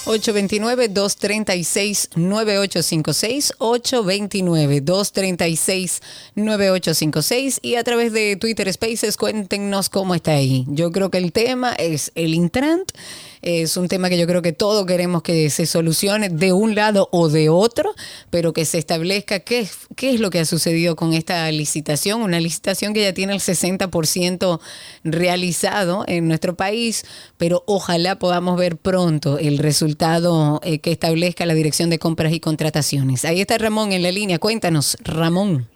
829-236-9856, 829-236-9856 y a través de Twitter Spaces cuéntenos cómo está ahí. Yo creo que el tema es el Intrant es un tema que yo creo que todos queremos que se solucione de un lado o de otro, pero que se establezca qué, qué es lo que ha sucedido con esta licitación, una licitación que ya tiene el 60% realizado en nuestro país, pero ojalá podamos ver pronto el resultado eh, que establezca la Dirección de Compras y Contrataciones. Ahí está Ramón en la línea. Cuéntanos, Ramón.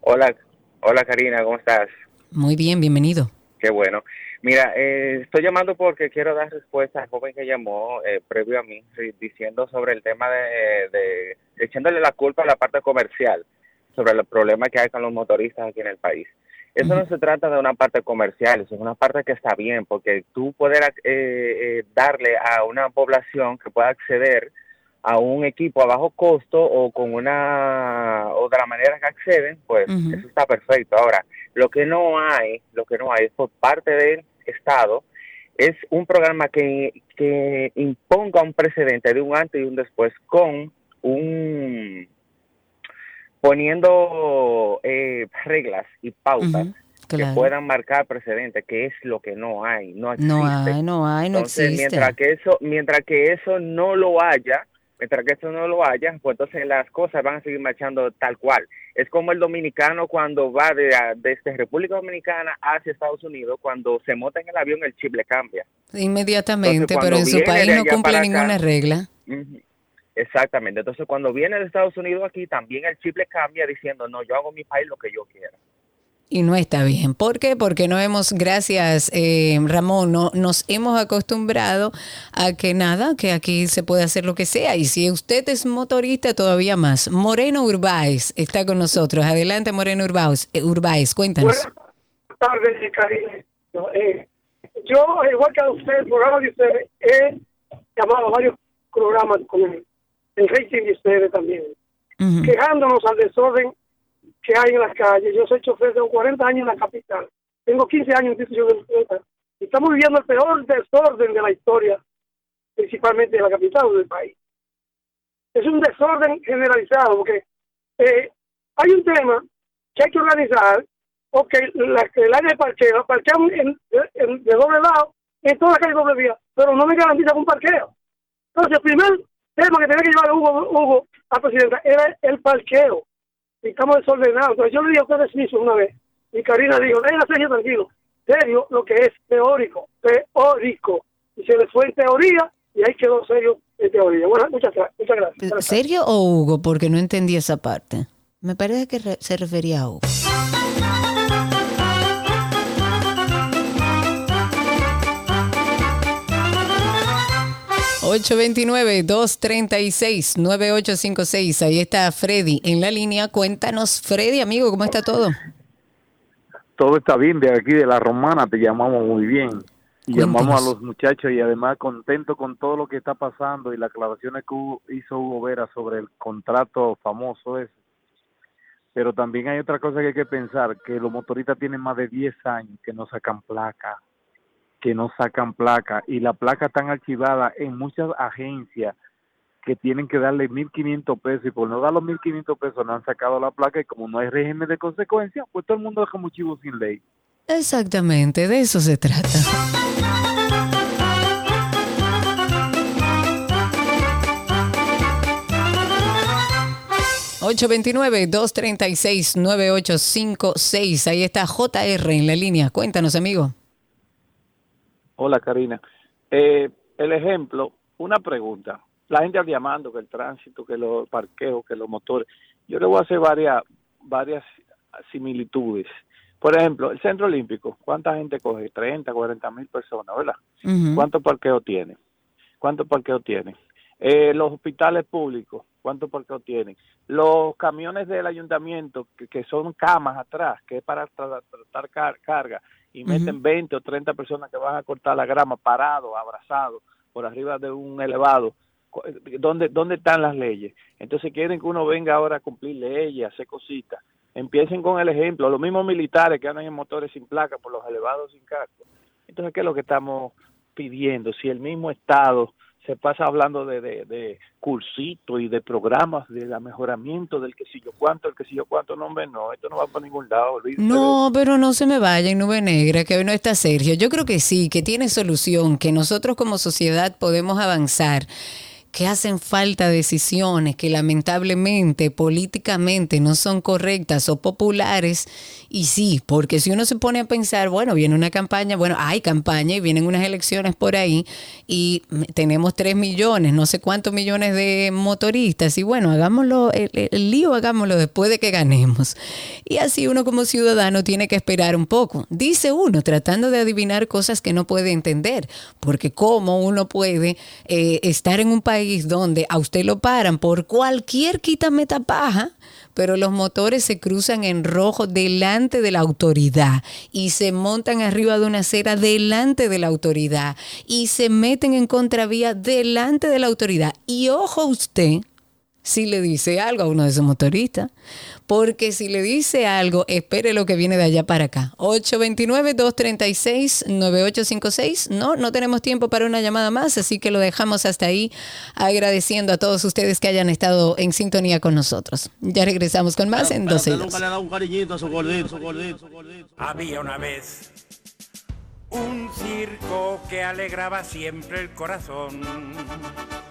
Hola, hola Karina, ¿cómo estás? Muy bien, bienvenido. Qué bueno. Mira, eh, estoy llamando porque quiero dar respuesta al joven que llamó eh, previo a mí, diciendo sobre el tema de, de, echándole la culpa a la parte comercial, sobre el problema que hay con los motoristas aquí en el país. Eso no se trata de una parte comercial, eso es una parte que está bien, porque tú poder eh, eh, darle a una población que pueda acceder a un equipo a bajo costo o con una o de la manera que acceden, pues eso está perfecto. Ahora, lo que no hay, lo que no hay por parte del Estado es un programa que, que imponga un precedente de un antes y un después con un poniendo eh, reglas y pautas que puedan marcar precedentes, que es lo que no hay, no existe. No hay, no hay, no entonces, Mientras que eso, mientras que eso no lo haya, mientras que eso no lo haya, pues entonces las cosas van a seguir marchando tal cual. Es como el dominicano cuando va de, desde República Dominicana hacia Estados Unidos, cuando se monta en el avión el chip le cambia. Inmediatamente, pero en su país no cumple ninguna regla. Exactamente. Entonces, cuando viene de Estados Unidos aquí, también el chip le cambia diciendo, no, yo hago mi país lo que yo quiera. Y no está bien. ¿Por qué? Porque no hemos, gracias eh, Ramón, no, nos hemos acostumbrado a que nada, que aquí se puede hacer lo que sea. Y si usted es motorista, todavía más. Moreno Urbáez está con nosotros. Adelante, Moreno Urbáez. Eh, Urbáez cuéntanos. Buenas tardes, Karine. Eh, yo, igual que a usted, el programa de ustedes, he llamado a varios programas con el, rating de ustedes también, quejándonos al desorden que hay en las calles. Yo soy chofer, tengo 40 años en la capital, tengo 15 años en institución de bicicleta. Y estamos viviendo el peor desorden de la historia, principalmente de la capital del país. Es un desorden generalizado, porque eh, hay un tema que hay que organizar, o que el área de parqueo, parqueamos en, de doble lado, en toda la calle doble vía, pero no me garantiza un parqueo. Entonces, el primer tema que tenía que llevar Hugo, Hugo a presidenta era el parqueo estamos desordenados. Entonces yo le dije a ustedes mismos una vez, y Karina dijo, déjenla serio tranquilo, serio lo que es teórico, teórico. Y se les fue en teoría y ahí quedó serio en teoría. Bueno, muchas, muchas gracias. ¿Serio o Hugo? Porque no entendí esa parte. Me parece que se refería a Hugo. 829-236-9856. Ahí está Freddy en la línea. Cuéntanos, Freddy, amigo, ¿cómo está todo? Todo está bien, de aquí de la Romana te llamamos muy bien. Y llamamos a los muchachos y además contento con todo lo que está pasando y las aclaraciones que hizo Hugo Vera sobre el contrato famoso ese. Pero también hay otra cosa que hay que pensar, que los motoristas tienen más de 10 años que no sacan placa que no sacan placa y la placa están archivada en muchas agencias que tienen que darle 1.500 pesos y por no dar los 1.500 pesos no han sacado la placa y como no hay régimen de consecuencia, pues todo el mundo deja como sin ley. Exactamente, de eso se trata. ...829-236-9856... Ahí está JR en la línea. Cuéntanos, amigo. Hola, Karina. Eh, el ejemplo, una pregunta. La gente llamando que el tránsito, que los parqueos, que los motores. Yo le voy a hacer varias, varias similitudes. Por ejemplo, el Centro Olímpico, ¿cuánta gente coge? 30, 40 mil personas, ¿verdad? ¿Cuántos parqueos tiene? ¿Cuántos parqueos tiene? Eh, los hospitales públicos, ¿cuántos parqueos tienen? Los camiones del ayuntamiento, que, son camas atrás, que es para tratar carga, y meten 20 o 30 personas que van a cortar la grama parado, abrazado, por arriba de un elevado. ¿Dónde, ¿Dónde están las leyes? Entonces quieren que uno venga ahora a cumplir leyes, hacer cositas. Empiecen con el ejemplo. Los mismos militares que andan en motores sin placa por los elevados sin casco. Entonces, ¿qué es lo que estamos pidiendo? Si el mismo Estado se pasa hablando de, de, de cursito y de programas de mejoramiento del que si yo cuánto, el que si yo cuánto, no, hombre, no, esto no va para ningún lado. No, pero no se me vaya en nube negra, que hoy no está Sergio. Yo creo que sí, que tiene solución, que nosotros como sociedad podemos avanzar que hacen falta decisiones que lamentablemente políticamente no son correctas o populares. Y sí, porque si uno se pone a pensar, bueno, viene una campaña, bueno, hay campaña y vienen unas elecciones por ahí y tenemos tres millones, no sé cuántos millones de motoristas y bueno, hagámoslo, el, el lío hagámoslo después de que ganemos. Y así uno como ciudadano tiene que esperar un poco. Dice uno, tratando de adivinar cosas que no puede entender, porque cómo uno puede eh, estar en un país donde a usted lo paran por cualquier quítame tapaja, pero los motores se cruzan en rojo delante de la autoridad y se montan arriba de una acera delante de la autoridad y se meten en contravía delante de la autoridad. Y ojo usted, si le dice algo a uno de sus motoristas. Porque si le dice algo, espere lo que viene de allá para acá. 829-236-9856. No, no tenemos tiempo para una llamada más, así que lo dejamos hasta ahí agradeciendo a todos ustedes que hayan estado en sintonía con nosotros. Ya regresamos con más en 12 Había una vez un circo que alegraba siempre el corazón.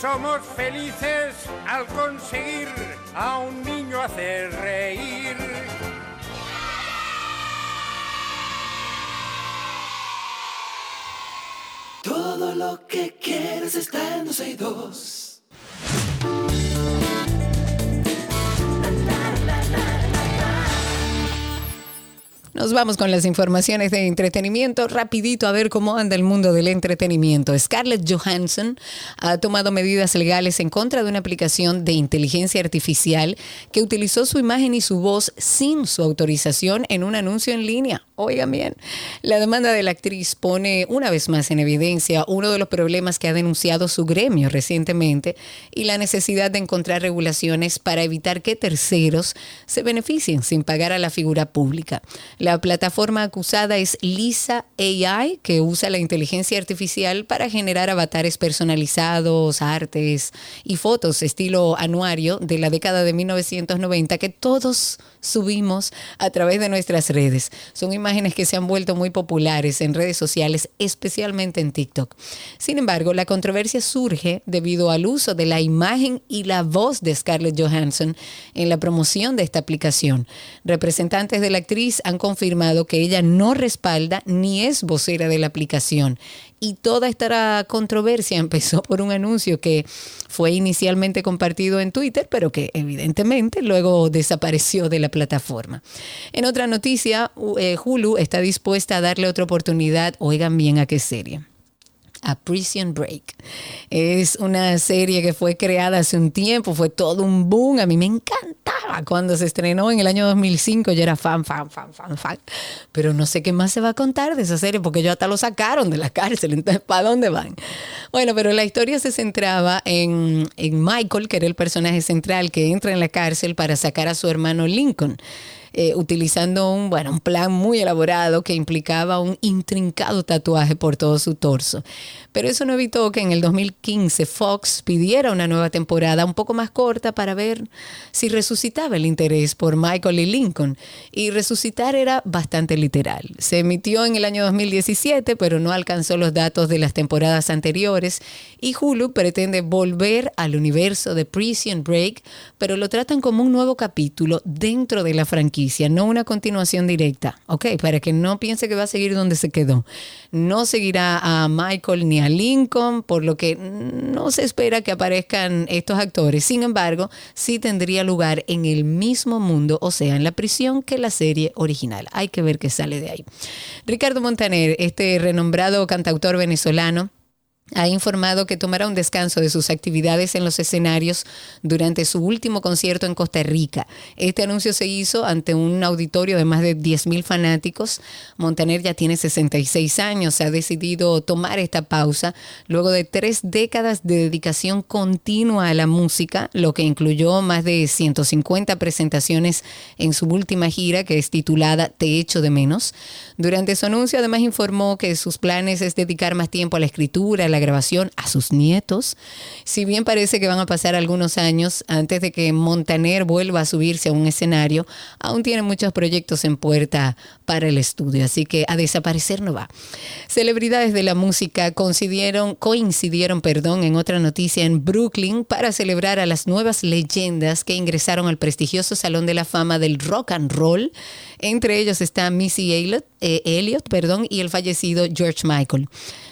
Somos felices al conseguir a un niño hacer reír. Todo lo que quieres está en 12 y 2. Nos vamos con las informaciones de entretenimiento. Rapidito a ver cómo anda el mundo del entretenimiento. Scarlett Johansson ha tomado medidas legales en contra de una aplicación de inteligencia artificial que utilizó su imagen y su voz sin su autorización en un anuncio en línea. Oigan bien, la demanda de la actriz pone una vez más en evidencia uno de los problemas que ha denunciado su gremio recientemente y la necesidad de encontrar regulaciones para evitar que terceros se beneficien sin pagar a la figura pública. La plataforma acusada es Lisa AI, que usa la inteligencia artificial para generar avatares personalizados, artes y fotos estilo anuario de la década de 1990 que todos subimos a través de nuestras redes. Son imágenes que se han vuelto muy populares en redes sociales, especialmente en TikTok. Sin embargo, la controversia surge debido al uso de la imagen y la voz de Scarlett Johansson en la promoción de esta aplicación. Representantes de la actriz han confirmado que ella no respalda ni es vocera de la aplicación. Y toda esta controversia empezó por un anuncio que fue inicialmente compartido en Twitter, pero que evidentemente luego desapareció de la plataforma. En otra noticia, eh, Hulu está dispuesta a darle otra oportunidad, oigan bien a qué serie a Prison Break. Es una serie que fue creada hace un tiempo, fue todo un boom. A mí me encantaba cuando se estrenó en el año 2005. Yo era fan, fan, fan, fan, fan. Pero no sé qué más se va a contar de esa serie porque yo hasta lo sacaron de la cárcel. Entonces, ¿para dónde van? Bueno, pero la historia se centraba en, en Michael, que era el personaje central que entra en la cárcel para sacar a su hermano Lincoln. Eh, utilizando un, bueno, un plan muy elaborado que implicaba un intrincado tatuaje por todo su torso. Pero eso no evitó que en el 2015 Fox pidiera una nueva temporada un poco más corta para ver si resucitaba el interés por Michael y Lincoln. Y resucitar era bastante literal. Se emitió en el año 2017, pero no alcanzó los datos de las temporadas anteriores. Y Hulu pretende volver al universo de Prison Break, pero lo tratan como un nuevo capítulo dentro de la franquicia no una continuación directa, ¿ok? Para que no piense que va a seguir donde se quedó. No seguirá a Michael ni a Lincoln, por lo que no se espera que aparezcan estos actores. Sin embargo, sí tendría lugar en el mismo mundo, o sea, en la prisión que la serie original. Hay que ver qué sale de ahí. Ricardo Montaner, este renombrado cantautor venezolano, ha informado que tomará un descanso de sus actividades en los escenarios durante su último concierto en Costa Rica. Este anuncio se hizo ante un auditorio de más de 10.000 fanáticos. Montaner ya tiene 66 años, ha decidido tomar esta pausa luego de tres décadas de dedicación continua a la música, lo que incluyó más de 150 presentaciones en su última gira que es titulada Te echo de menos. Durante su anuncio además informó que sus planes es dedicar más tiempo a la escritura, la grabación a sus nietos. Si bien parece que van a pasar algunos años antes de que Montaner vuelva a subirse a un escenario, aún tiene muchos proyectos en puerta para el estudio, así que a desaparecer no va. Celebridades de la música coincidieron, coincidieron perdón, en otra noticia en Brooklyn para celebrar a las nuevas leyendas que ingresaron al prestigioso Salón de la Fama del Rock and Roll. Entre ellos está Missy Elliott, eh, Elliot perdón, y el fallecido George Michael.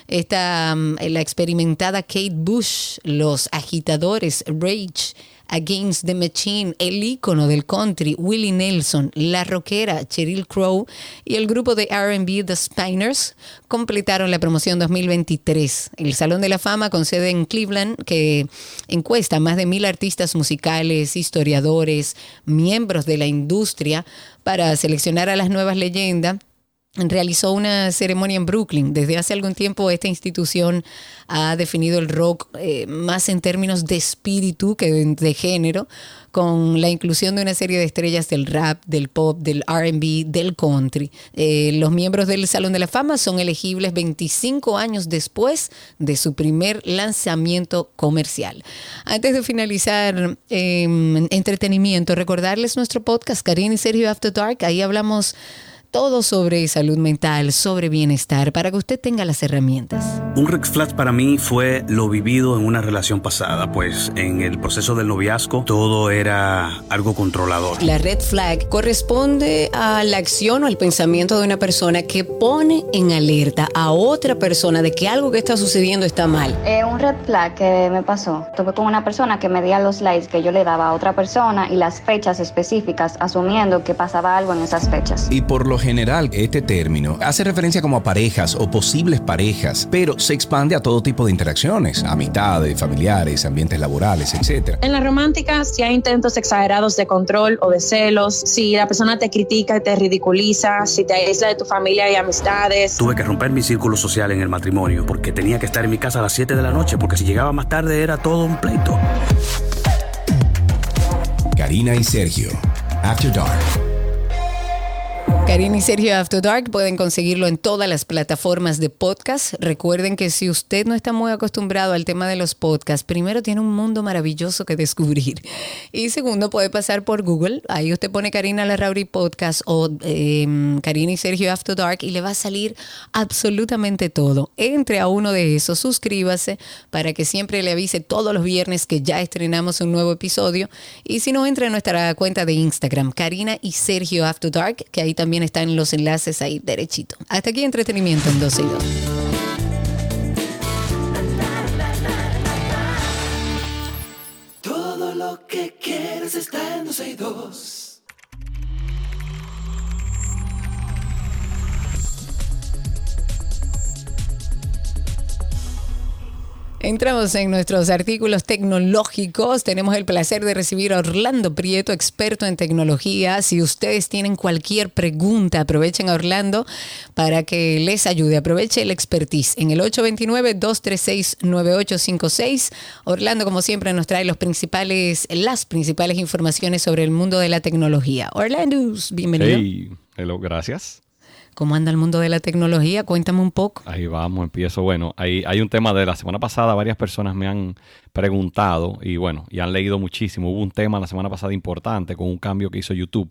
Está mm, la experimentada Kate Bush, los agitadores Rage Against the Machine, el ícono del country, Willie Nelson, la rockera Cheryl Crow y el grupo de RB The Spiners completaron la promoción 2023. El Salón de la Fama con sede en Cleveland, que encuesta a más de mil artistas musicales, historiadores, miembros de la industria para seleccionar a las nuevas leyendas realizó una ceremonia en Brooklyn. Desde hace algún tiempo esta institución ha definido el rock eh, más en términos de espíritu que de, género, con la inclusión de una serie de estrellas del rap, del pop, del RB, del country. Eh, los miembros del Salón de la Fama son elegibles 25 años después de su primer lanzamiento comercial. Antes de finalizar em, entretenimiento, recordarles nuestro podcast, Karin y Sergio After Dark. Ahí hablamos todo sobre salud mental, sobre bienestar, para que usted tenga las herramientas. Un red flag para mí fue lo vivido en una relación pasada, pues en el proceso del noviazgo todo era algo controlador. La red flag corresponde a la acción o al pensamiento de una persona que pone en alerta a otra persona de que algo que está sucediendo está mal. Eh, un red flag que me pasó, tuve con una persona que medía los likes que yo le daba a otra persona y las fechas específicas, asumiendo que pasaba algo en esas fechas. Y por lo general, este término hace referencia como a parejas o posibles parejas, pero se expande a todo tipo de interacciones, amistades, familiares, ambientes laborales, etc. En la romántica, si hay intentos exagerados de control o de celos, si la persona te critica y te ridiculiza, si te aísla de tu familia y amistades. Tuve que romper mi círculo social en el matrimonio porque tenía que estar en mi casa a las 7 de la noche porque si llegaba más tarde era todo un pleito. Karina y Sergio, After Dark. Karina y Sergio After Dark pueden conseguirlo en todas las plataformas de podcast. Recuerden que si usted no está muy acostumbrado al tema de los podcasts, primero tiene un mundo maravilloso que descubrir. Y segundo, puede pasar por Google. Ahí usted pone Karina Larrauri Podcast o em, Karina y Sergio After Dark y le va a salir absolutamente todo. Entre a uno de esos, suscríbase para que siempre le avise todos los viernes que ya estrenamos un nuevo episodio. Y si no, entre a nuestra cuenta de Instagram, Karina y Sergio After Dark, que ahí también están los enlaces ahí derechito. Hasta aquí entretenimiento en 12 y 2. Todo lo que quieres está en 12 y 2. Entramos en nuestros artículos tecnológicos. Tenemos el placer de recibir a Orlando Prieto, experto en tecnología. Si ustedes tienen cualquier pregunta, aprovechen a Orlando para que les ayude. Aproveche el expertise en el 829-236-9856. Orlando, como siempre, nos trae los principales, las principales informaciones sobre el mundo de la tecnología. Orlando, bienvenido. Hey, gracias. ¿Cómo anda el mundo de la tecnología? Cuéntame un poco. Ahí vamos, empiezo. Bueno, hay, hay un tema de la semana pasada, varias personas me han preguntado y bueno, y han leído muchísimo. Hubo un tema la semana pasada importante con un cambio que hizo YouTube,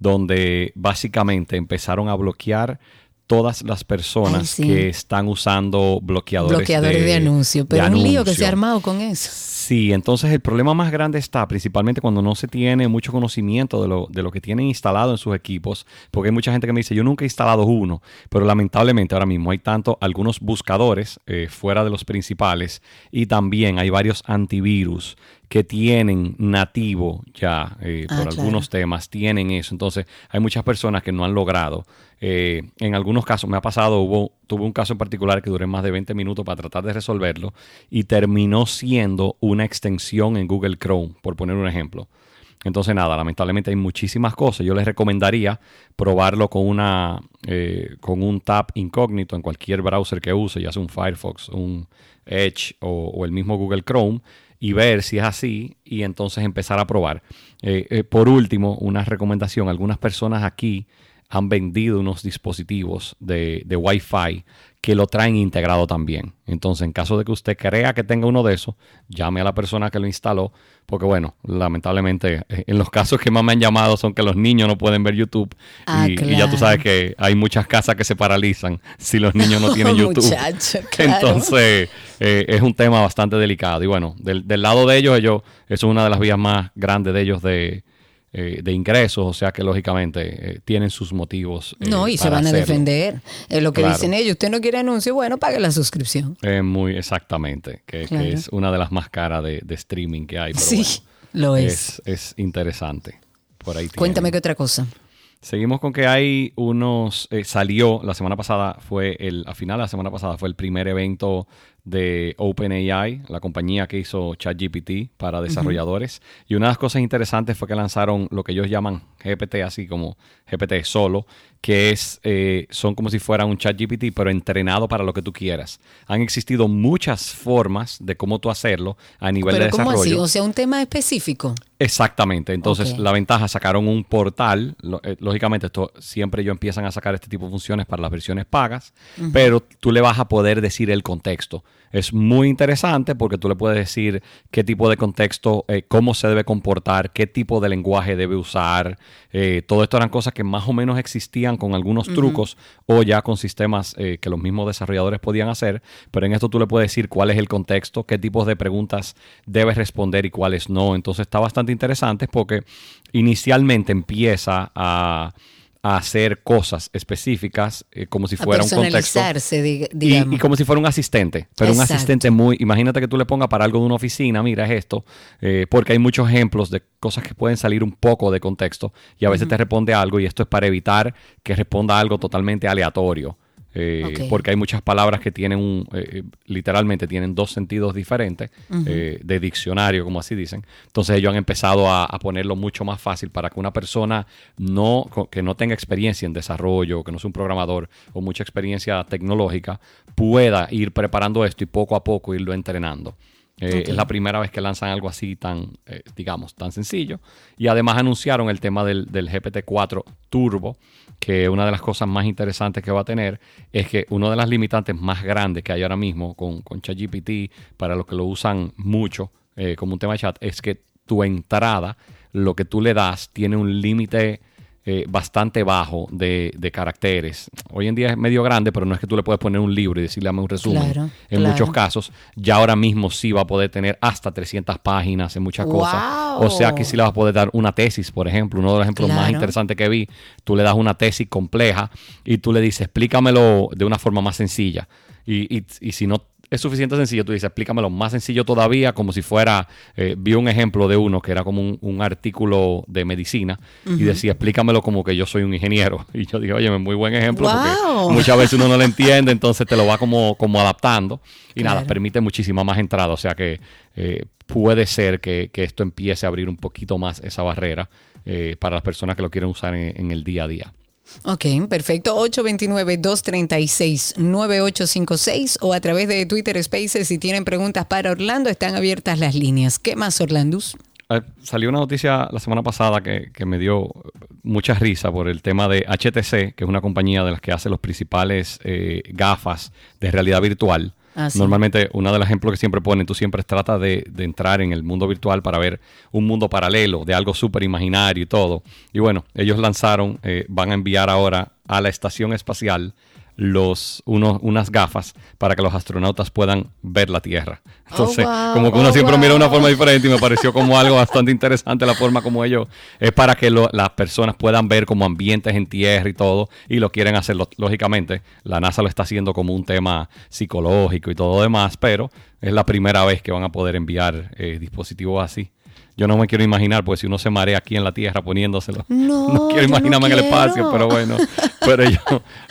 donde básicamente empezaron a bloquear todas las personas que están usando bloqueadores, bloqueadores de, anuncio. Pero un lío que se ha armado con eso. Sí, entonces el problema más grande está principalmente cuando no se tiene mucho conocimiento de lo, de lo que tienen instalado en sus equipos, porque hay mucha gente que me dice, yo nunca he instalado uno, pero lamentablemente ahora mismo hay tanto algunos buscadores eh, fuera de los principales y también hay varios antivirus que tienen nativo ya eh, por ah, algunos temas, tienen eso. Entonces hay muchas personas que no han logrado eh, en algunos casos me ha pasado, hubo, tuve un caso en particular que duré más de 20 minutos para tratar de resolverlo y terminó siendo una extensión en Google Chrome, por poner un ejemplo. Entonces nada, lamentablemente hay muchísimas cosas. Yo les recomendaría probarlo con una eh, con un tab incógnito en cualquier browser que use, ya sea un Firefox, un Edge o, el mismo Google Chrome y ver si es así y entonces empezar a probar. Eh, por último, una recomendación. Algunas personas aquí han vendido unos dispositivos de, de Wi-Fi que lo traen integrado también. Entonces, en caso de que usted crea que tenga uno de esos, llame a la persona que lo instaló, porque bueno, lamentablemente eh, en los casos que más me han llamado son que los niños no pueden ver YouTube ah, y, ya tú sabes que hay muchas casas que se paralizan si los niños no tienen YouTube. Entonces, eh, es un tema bastante delicado. Y bueno, del, del lado de ellos, ellos, eso es una de las vías más grandes de ellos de eh, de ingresos, o sea que lógicamente eh, tienen sus motivos. Eh, no, y se van a defender. lo que dicen ellos, usted no quiere anuncio, bueno, pague la suscripción. muy exactamente, que, es una de las más caras de, streaming que hay. Pero sí. Lo es. Es, interesante. Por ahí Cuéntame qué otra cosa. Seguimos con que hay unos, eh, salió la semana pasada, fue el, a final de la semana pasada fue el primer evento de OpenAI, la compañía que hizo ChatGPT para desarrolladores. Y una de las cosas interesantes fue que lanzaron lo que ellos llaman GPT, así como GPT solo, que es, eh, son como si fuera un ChatGPT, pero entrenado para lo que tú quieras. Han existido muchas formas de cómo tú hacerlo a nivel de desarrollo. ¿cómo así? O sea, un tema específico. Exactamente. Entonces, la ventaja, sacaron un portal. Eh, lógicamente, esto siempre ellos empiezan a sacar este tipo de funciones para las versiones pagas, pero tú le vas a poder decir el contexto. Es muy interesante porque tú le puedes decir qué tipo de contexto, eh, cómo se debe comportar, qué tipo de lenguaje debe usar. Eh, todo esto eran cosas que más o menos existían con algunos trucos o ya con sistemas eh, que los mismos desarrolladores podían hacer. Pero en esto tú le puedes decir cuál es el contexto, qué tipos de preguntas debes responder y cuáles no. Entonces está bastante interesante porque inicialmente empieza a a hacer cosas específicas eh, como si fuera un contexto. Y, y, como si fuera un asistente, pero un asistente muy, imagínate que tú le pongas para algo de una oficina, mira es esto, eh, porque hay muchos ejemplos de cosas que pueden salir un poco de contexto y a veces te responde algo y esto es para evitar que responda algo totalmente aleatorio. Eh, porque hay muchas palabras que tienen un, eh, eh, literalmente tienen dos sentidos diferentes de diccionario, como así dicen. Entonces ellos han empezado a, ponerlo mucho más fácil para que una persona no, que no tenga experiencia en desarrollo, que no sea un programador o mucha experiencia tecnológica, pueda ir preparando esto y poco a poco irlo entrenando. Es la primera vez que lanzan algo así tan, digamos, tan sencillo. Y además anunciaron el tema del, del GPT-4 Turbo, que una de las cosas más interesantes que va a tener es que una de las limitantes más grandes que hay ahora mismo con, con ChatGPT, para los que lo usan mucho eh, como un tema de chat, es que tu entrada, lo que tú le das, tiene un límite eh, bastante bajo de, caracteres. Hoy en día es medio grande, pero no es que tú le puedes poner un libro y decirle un resumen. en muchos casos, ya ahora mismo sí va a poder tener hasta 300 páginas en muchas cosas. O sea que sí le vas a poder dar una tesis, por ejemplo. Uno de los ejemplos más interesantes que vi, tú le das una tesis compleja y tú le dices, explícamelo de una forma más sencilla. Y, y, y si no es suficiente sencillo. Tú dices, explícamelo más sencillo todavía, como si fuera, eh, vi un ejemplo de uno que era como un, artículo de medicina y decía, explícamelo como que yo soy un ingeniero. Y yo dije, oye, muy buen ejemplo porque muchas veces uno no lo entiende, entonces te lo va como, como adaptando. Y nada, permite muchísima más entrada. O sea que eh, puede ser que, esto empiece a abrir un poquito más esa barrera eh, para las personas que lo quieren usar en el día a día. Ok, perfecto. 829-236-9856 o a través de Twitter Spaces. Si tienen preguntas para Orlando, están abiertas las líneas. ¿Qué más, Orlandus? Ah, salió una noticia la semana pasada que, me dio mucha risa por el tema de HTC, que es una compañía de las que hace los principales eh, gafas de realidad virtual. Ah, Normalmente, uno de los ejemplos que siempre ponen, tú siempre tratas de, entrar en el mundo virtual para ver un mundo paralelo, de algo súper imaginario y todo. Y bueno, ellos lanzaron, eh, van a enviar ahora a la estación espacial los, unos, unas gafas para que los astronautas puedan ver la Tierra. Entonces, oh, como que uno oh, siempre mira de una forma diferente y me pareció como algo bastante interesante la forma como ellos, es para que las personas puedan ver como ambientes en tierra y todo, y lo quieren hacer, lógicamente, la NASA lo está haciendo como un tema psicológico y todo demás, pero es la primera vez que van a poder enviar eh, dispositivos así. Yo no me quiero imaginar, pues si uno se marea aquí en la Tierra poniéndoselo. No, quiero imaginarme en el espacio, pero bueno, pero ellos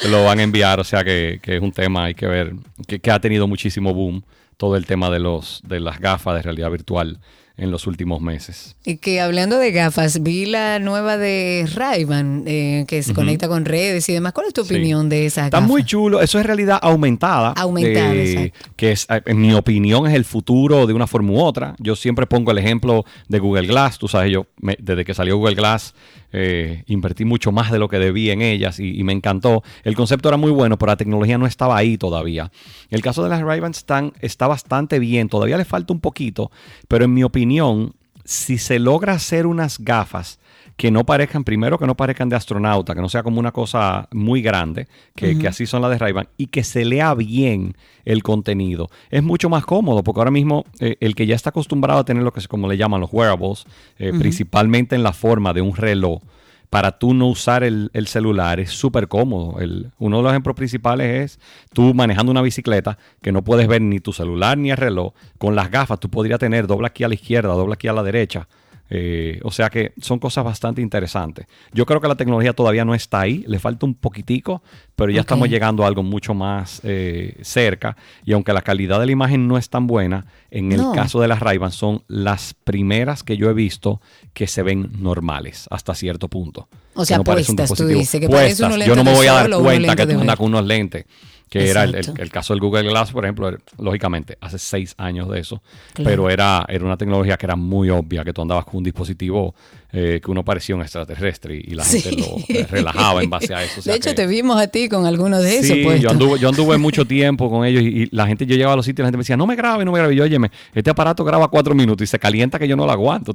lo van a enviar, o sea que, es un tema, hay que ver, que, que, ha tenido muchísimo boom todo el tema de, los, de las gafas de realidad virtual en los últimos meses. Y que hablando de gafas, vi la nueva de ray eh, que se conecta con redes y demás. ¿Cuál es tu opinión de esa Está muy chulo. Eso es realidad aumentada. Aumentada, eh, Que es, eh, en mi opinión es el futuro de una forma u otra. Yo siempre pongo el ejemplo de Google Glass. Tú sabes, yo desde que salió Google Glass eh, invertí mucho más de lo que debí en ellas y, me encantó. El concepto era muy bueno, pero la tecnología no estaba ahí todavía. El caso de las Ray-Ban está bastante bien, todavía le falta un poquito, pero en mi opinión, si se logra hacer unas gafas que no parezcan, primero que no parezcan de astronauta, que no sea como una cosa muy grande, que, así son las de ray y que se lea bien el contenido. Es mucho más cómodo, porque ahora mismo eh, el que ya está acostumbrado a tener lo que es como le llaman los wearables, eh, principalmente en la forma de un reloj, para tú no usar el, celular es súper cómodo. El, uno de los ejemplos principales es tú manejando una bicicleta que no puedes ver ni tu celular ni el reloj. Con las gafas tú podrías tener doble aquí a la izquierda, doble aquí a la derecha Eh, o sea que son cosas bastante interesantes. Yo creo que la tecnología todavía no está ahí, le falta un poquitico, pero ya estamos llegando a algo mucho más eh, cerca. Y aunque la calidad de la imagen no es tan buena, en el caso de las ray son las primeras que yo he visto que se ven normales hasta cierto punto. O sea, puestas, tú dices, que Yo no me voy a dar cuenta que tú andas con unos lentes que era el, caso del Google Glass, por ejemplo, lógicamente, hace seis años de eso, pero era, era una tecnología que era muy obvia, que tú andabas con un dispositivo eh, que uno parecía un extraterrestre y, la gente lo eh, relajaba en base a eso. de hecho, te vimos a ti con algunos de esos. Sí, yo anduve, yo anduve mucho tiempo con ellos y, la gente, yo llegaba a los sitios y la gente me decía, no me grabe, no me grabe. Y yo, óyeme, este aparato graba cuatro minutos y se calienta que yo no lo aguanto.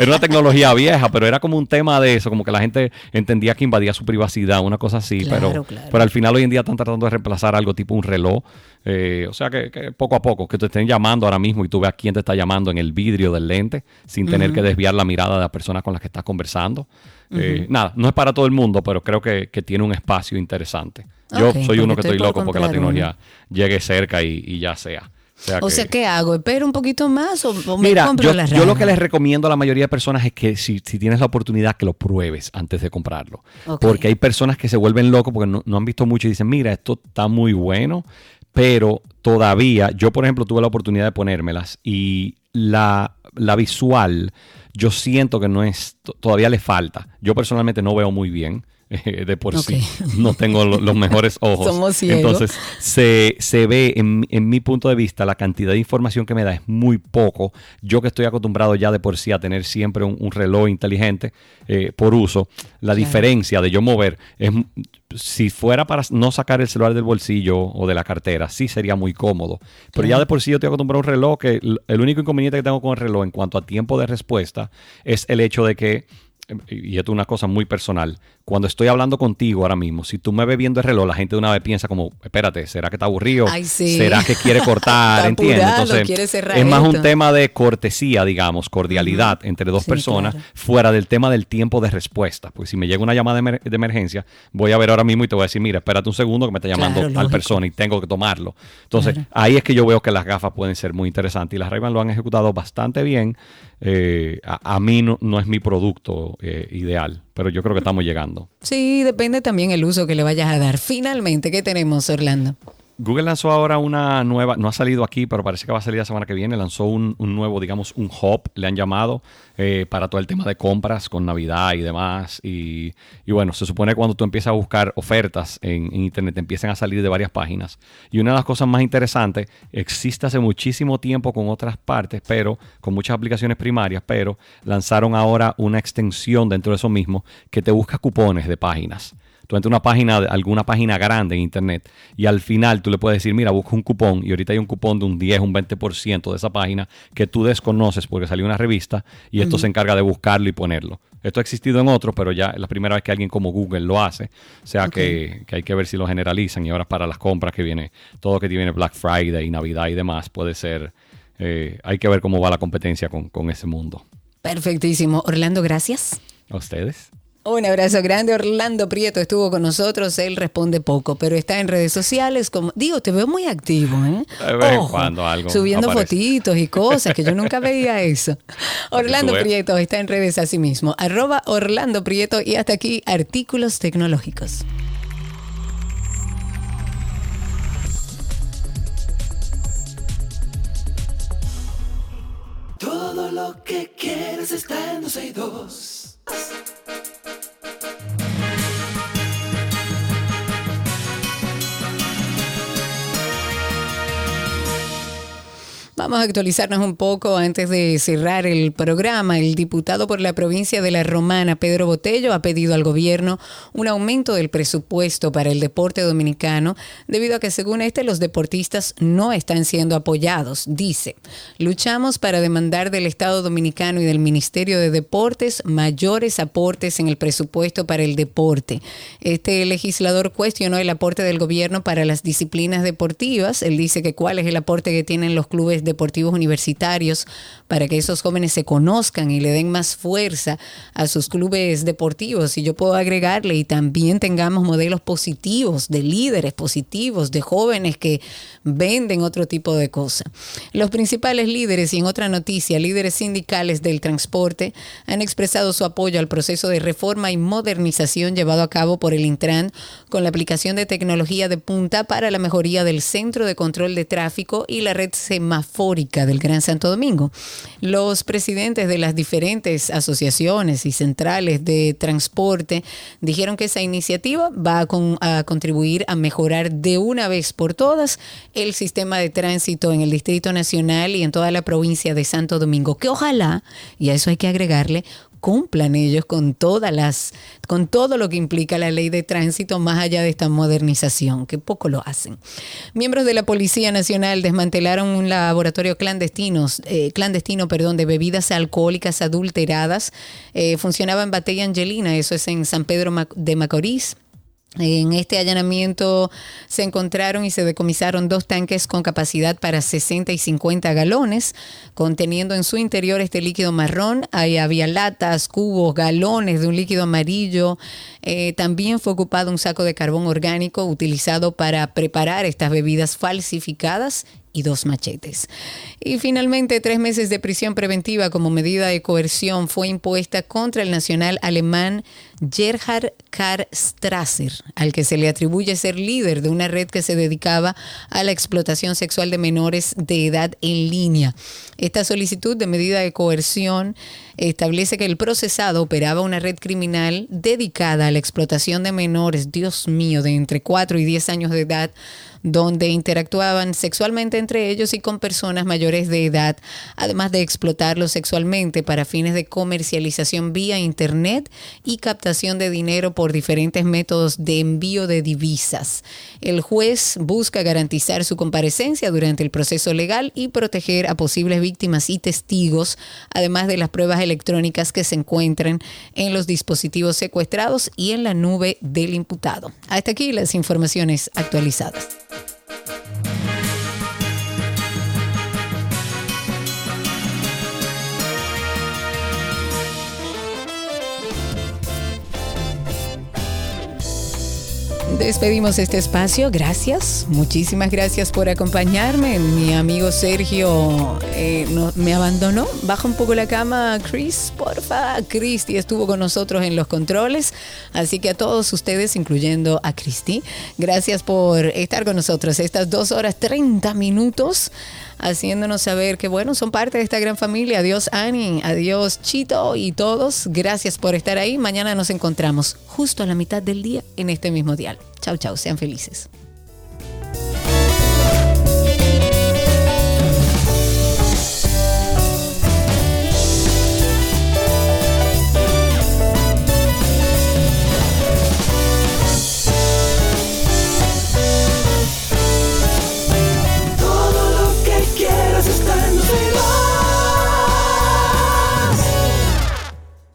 era una tecnología vieja, pero era como un tema de eso, como que la gente entendía que invadía su privacidad, una cosa así, pero, pero al final hoy en día están tratando de reemplazar algo tipo un reloj. Eh, o sea que, poco a poco, que te estén llamando ahora mismo y tú veas quién te está llamando en el vidrio del lente sin tener que desviar la mirada de la persona con la que estás conversando. Eh, nada, no es para todo el mundo, pero creo que, tiene un espacio interesante. Yo soy uno que estoy loco porque la tecnología llegue cerca y, ya sea. O sea, ¿qué hago? ¿Espero un poquito más o, me Mira, compro yo, yo lo que les recomiendo a la mayoría de personas es que si, tienes la oportunidad que lo pruebes antes de comprarlo. Porque hay personas que se vuelven locos porque no, no, han visto mucho y dicen, mira, esto está muy bueno, pero todavía, yo por ejemplo tuve la oportunidad de ponérmelas y la, la visual yo siento que no es, todavía le falta. Yo personalmente no veo muy bien. Eh, de por sí no tengo los mejores ojos. Somos Entonces, se, se ve en, en, mi punto de vista, la cantidad de información que me da es muy poco. Yo que estoy acostumbrado ya de por sí a tener siempre un, reloj inteligente eh, por uso, la diferencia de yo mover es, si fuera para no sacar el celular del bolsillo o de la cartera, sí sería muy cómodo. Pero ya de por sí yo estoy acostumbrado a un reloj que el único inconveniente que tengo con el reloj en cuanto a tiempo de respuesta es el hecho de que y esto es una cosa muy personal, cuando estoy hablando contigo ahora mismo, si tú me ves viendo el reloj, la gente de una vez piensa como, espérate, ¿será que está aburrido? ¿Será que quiere cortar? ¿Entiendes? Entonces, es más un tema de cortesía, digamos, cordialidad entre dos personas, fuera del tema del tiempo de respuesta. Pues si me llega una llamada de, emergencia, voy a ver ahora mismo y te voy a decir, mira, espérate un segundo que me está llamando tal persona y tengo que tomarlo. Entonces, ahí es que yo veo que las gafas pueden ser muy interesantes y las ray lo han ejecutado bastante bien. Eh, a, mí no, es mi producto eh, ideal, pero yo creo que estamos llegando. Sí, depende también el uso que le vayas a dar. Finalmente, ¿qué tenemos, Orlando? Google lanzó ahora una nueva, no ha salido aquí, pero parece que va a salir la semana que viene. Lanzó un, nuevo, digamos, un hub, le han llamado, eh, para todo el tema de compras con Navidad y demás. Y, bueno, se supone que cuando tú empiezas a buscar ofertas en, Internet, te empiezan a salir de varias páginas. Y una de las cosas más interesantes, existe hace muchísimo tiempo con otras partes, pero con muchas aplicaciones primarias, pero lanzaron ahora una extensión dentro de eso mismo que te busca cupones de páginas. Tú entras a una página, alguna página grande en internet y al final tú le puedes decir, mira, busca un cupón y ahorita hay un cupón de un 10, un 20% de esa página que tú desconoces porque salió una revista y esto se encarga de buscarlo y ponerlo. Esto ha existido en otros, pero ya es la primera vez que alguien como Google lo hace. O sea que, hay que ver si lo generalizan y ahora para las compras que viene, todo lo que tiene Black Friday y Navidad y demás, puede ser, eh, hay que ver cómo va la competencia con, con ese mundo. Perfectísimo. Orlando, gracias. A ustedes. Un abrazo grande. Orlando Prieto estuvo con nosotros. Él responde poco, pero está en redes sociales. Como, digo, te veo muy activo, ¿eh? cuando algo subiendo fotitos y cosas que yo nunca veía eso. Orlando Prieto está en redes así mismo. Arroba Orlando Prieto y hasta aquí artículos tecnológicos. Todo lo que quieres está en Vamos a actualizarnos un poco antes de cerrar el programa. El diputado por la provincia de La Romana, Pedro Botello, ha pedido al gobierno un aumento del presupuesto para el deporte dominicano, debido a que según este los deportistas no están siendo apoyados. Dice, luchamos para demandar del Estado dominicano y del Ministerio de Deportes mayores aportes en el presupuesto para el deporte. Este legislador cuestionó el aporte del gobierno para las disciplinas deportivas. Él dice que cuál es el aporte que tienen los clubes de deportivos universitarios para que esos jóvenes se conozcan y le den más fuerza a sus clubes deportivos. Y yo puedo agregarle y también tengamos modelos positivos de líderes positivos, de jóvenes que venden otro tipo de cosas. Los principales líderes, y en otra noticia, líderes sindicales del transporte, han expresado su apoyo al proceso de reforma y modernización llevado a cabo por el Intran con la aplicación de tecnología de punta para la mejoría del centro de control de tráfico y la red del Gran Santo Domingo. Los presidentes de las diferentes asociaciones y centrales de transporte dijeron que esa iniciativa va a, a contribuir a mejorar de una vez por todas el sistema de tránsito en el Distrito Nacional y en toda la provincia de Santo Domingo, que ojalá, y a eso hay que agregarle, cumplan ellos con todas las, con todo lo que implica la ley de tránsito más allá de esta modernización, que poco lo hacen. Miembros de la Policía Nacional desmantelaron un laboratorio clandestinos, eh, clandestino perdón, de bebidas alcohólicas adulteradas. Eh, funcionaba en Batella Angelina, eso es en San Pedro de Macorís. En este allanamiento se encontraron y se decomisaron dos tanques con capacidad para 60 y 50 galones, conteniendo en su interior este líquido marrón. Ahí había latas, cubos, galones de un líquido amarillo. Eh, también fue ocupado un saco de carbón orgánico utilizado para preparar estas bebidas falsificadas y dos machetes. Y finalmente, tres meses de prisión preventiva como medida de coerción fue impuesta contra el nacional alemán Gerhard Karl Strasser, al que se le atribuye ser líder de una red que se dedicaba a la explotación sexual de menores de edad en línea. Esta solicitud de medida de coerción establece que el procesado operaba una red criminal dedicada a la explotación de menores, Dios mío, de entre 4 y 10 años de edad donde interactuaban sexualmente entre ellos y con personas mayores de edad, además de explotarlos sexualmente para fines de comercialización vía Internet y captación de dinero por diferentes métodos de envío de divisas. El juez busca garantizar su comparecencia durante el proceso legal y proteger a posibles víctimas y testigos, además de las pruebas electrónicas que se encuentran en los dispositivos secuestrados y en la nube del imputado. Hasta aquí las informaciones actualizadas. Despedimos este espacio. Gracias, muchísimas gracias por acompañarme. Mi amigo Sergio eh, me abandonó. Baja un poco la cama, Chris, porfa. Cristi estuvo con nosotros en los controles. Así que a todos ustedes, incluyendo a Cristi, gracias por estar con nosotros estas dos horas 30 minutos haciéndonos saber que, bueno, son parte de esta gran familia. Adiós, Annie. Adiós, Chito y todos. Gracias por estar ahí. Mañana nos encontramos justo a la mitad del día en este mismo dial. Chau, chau. Sean felices.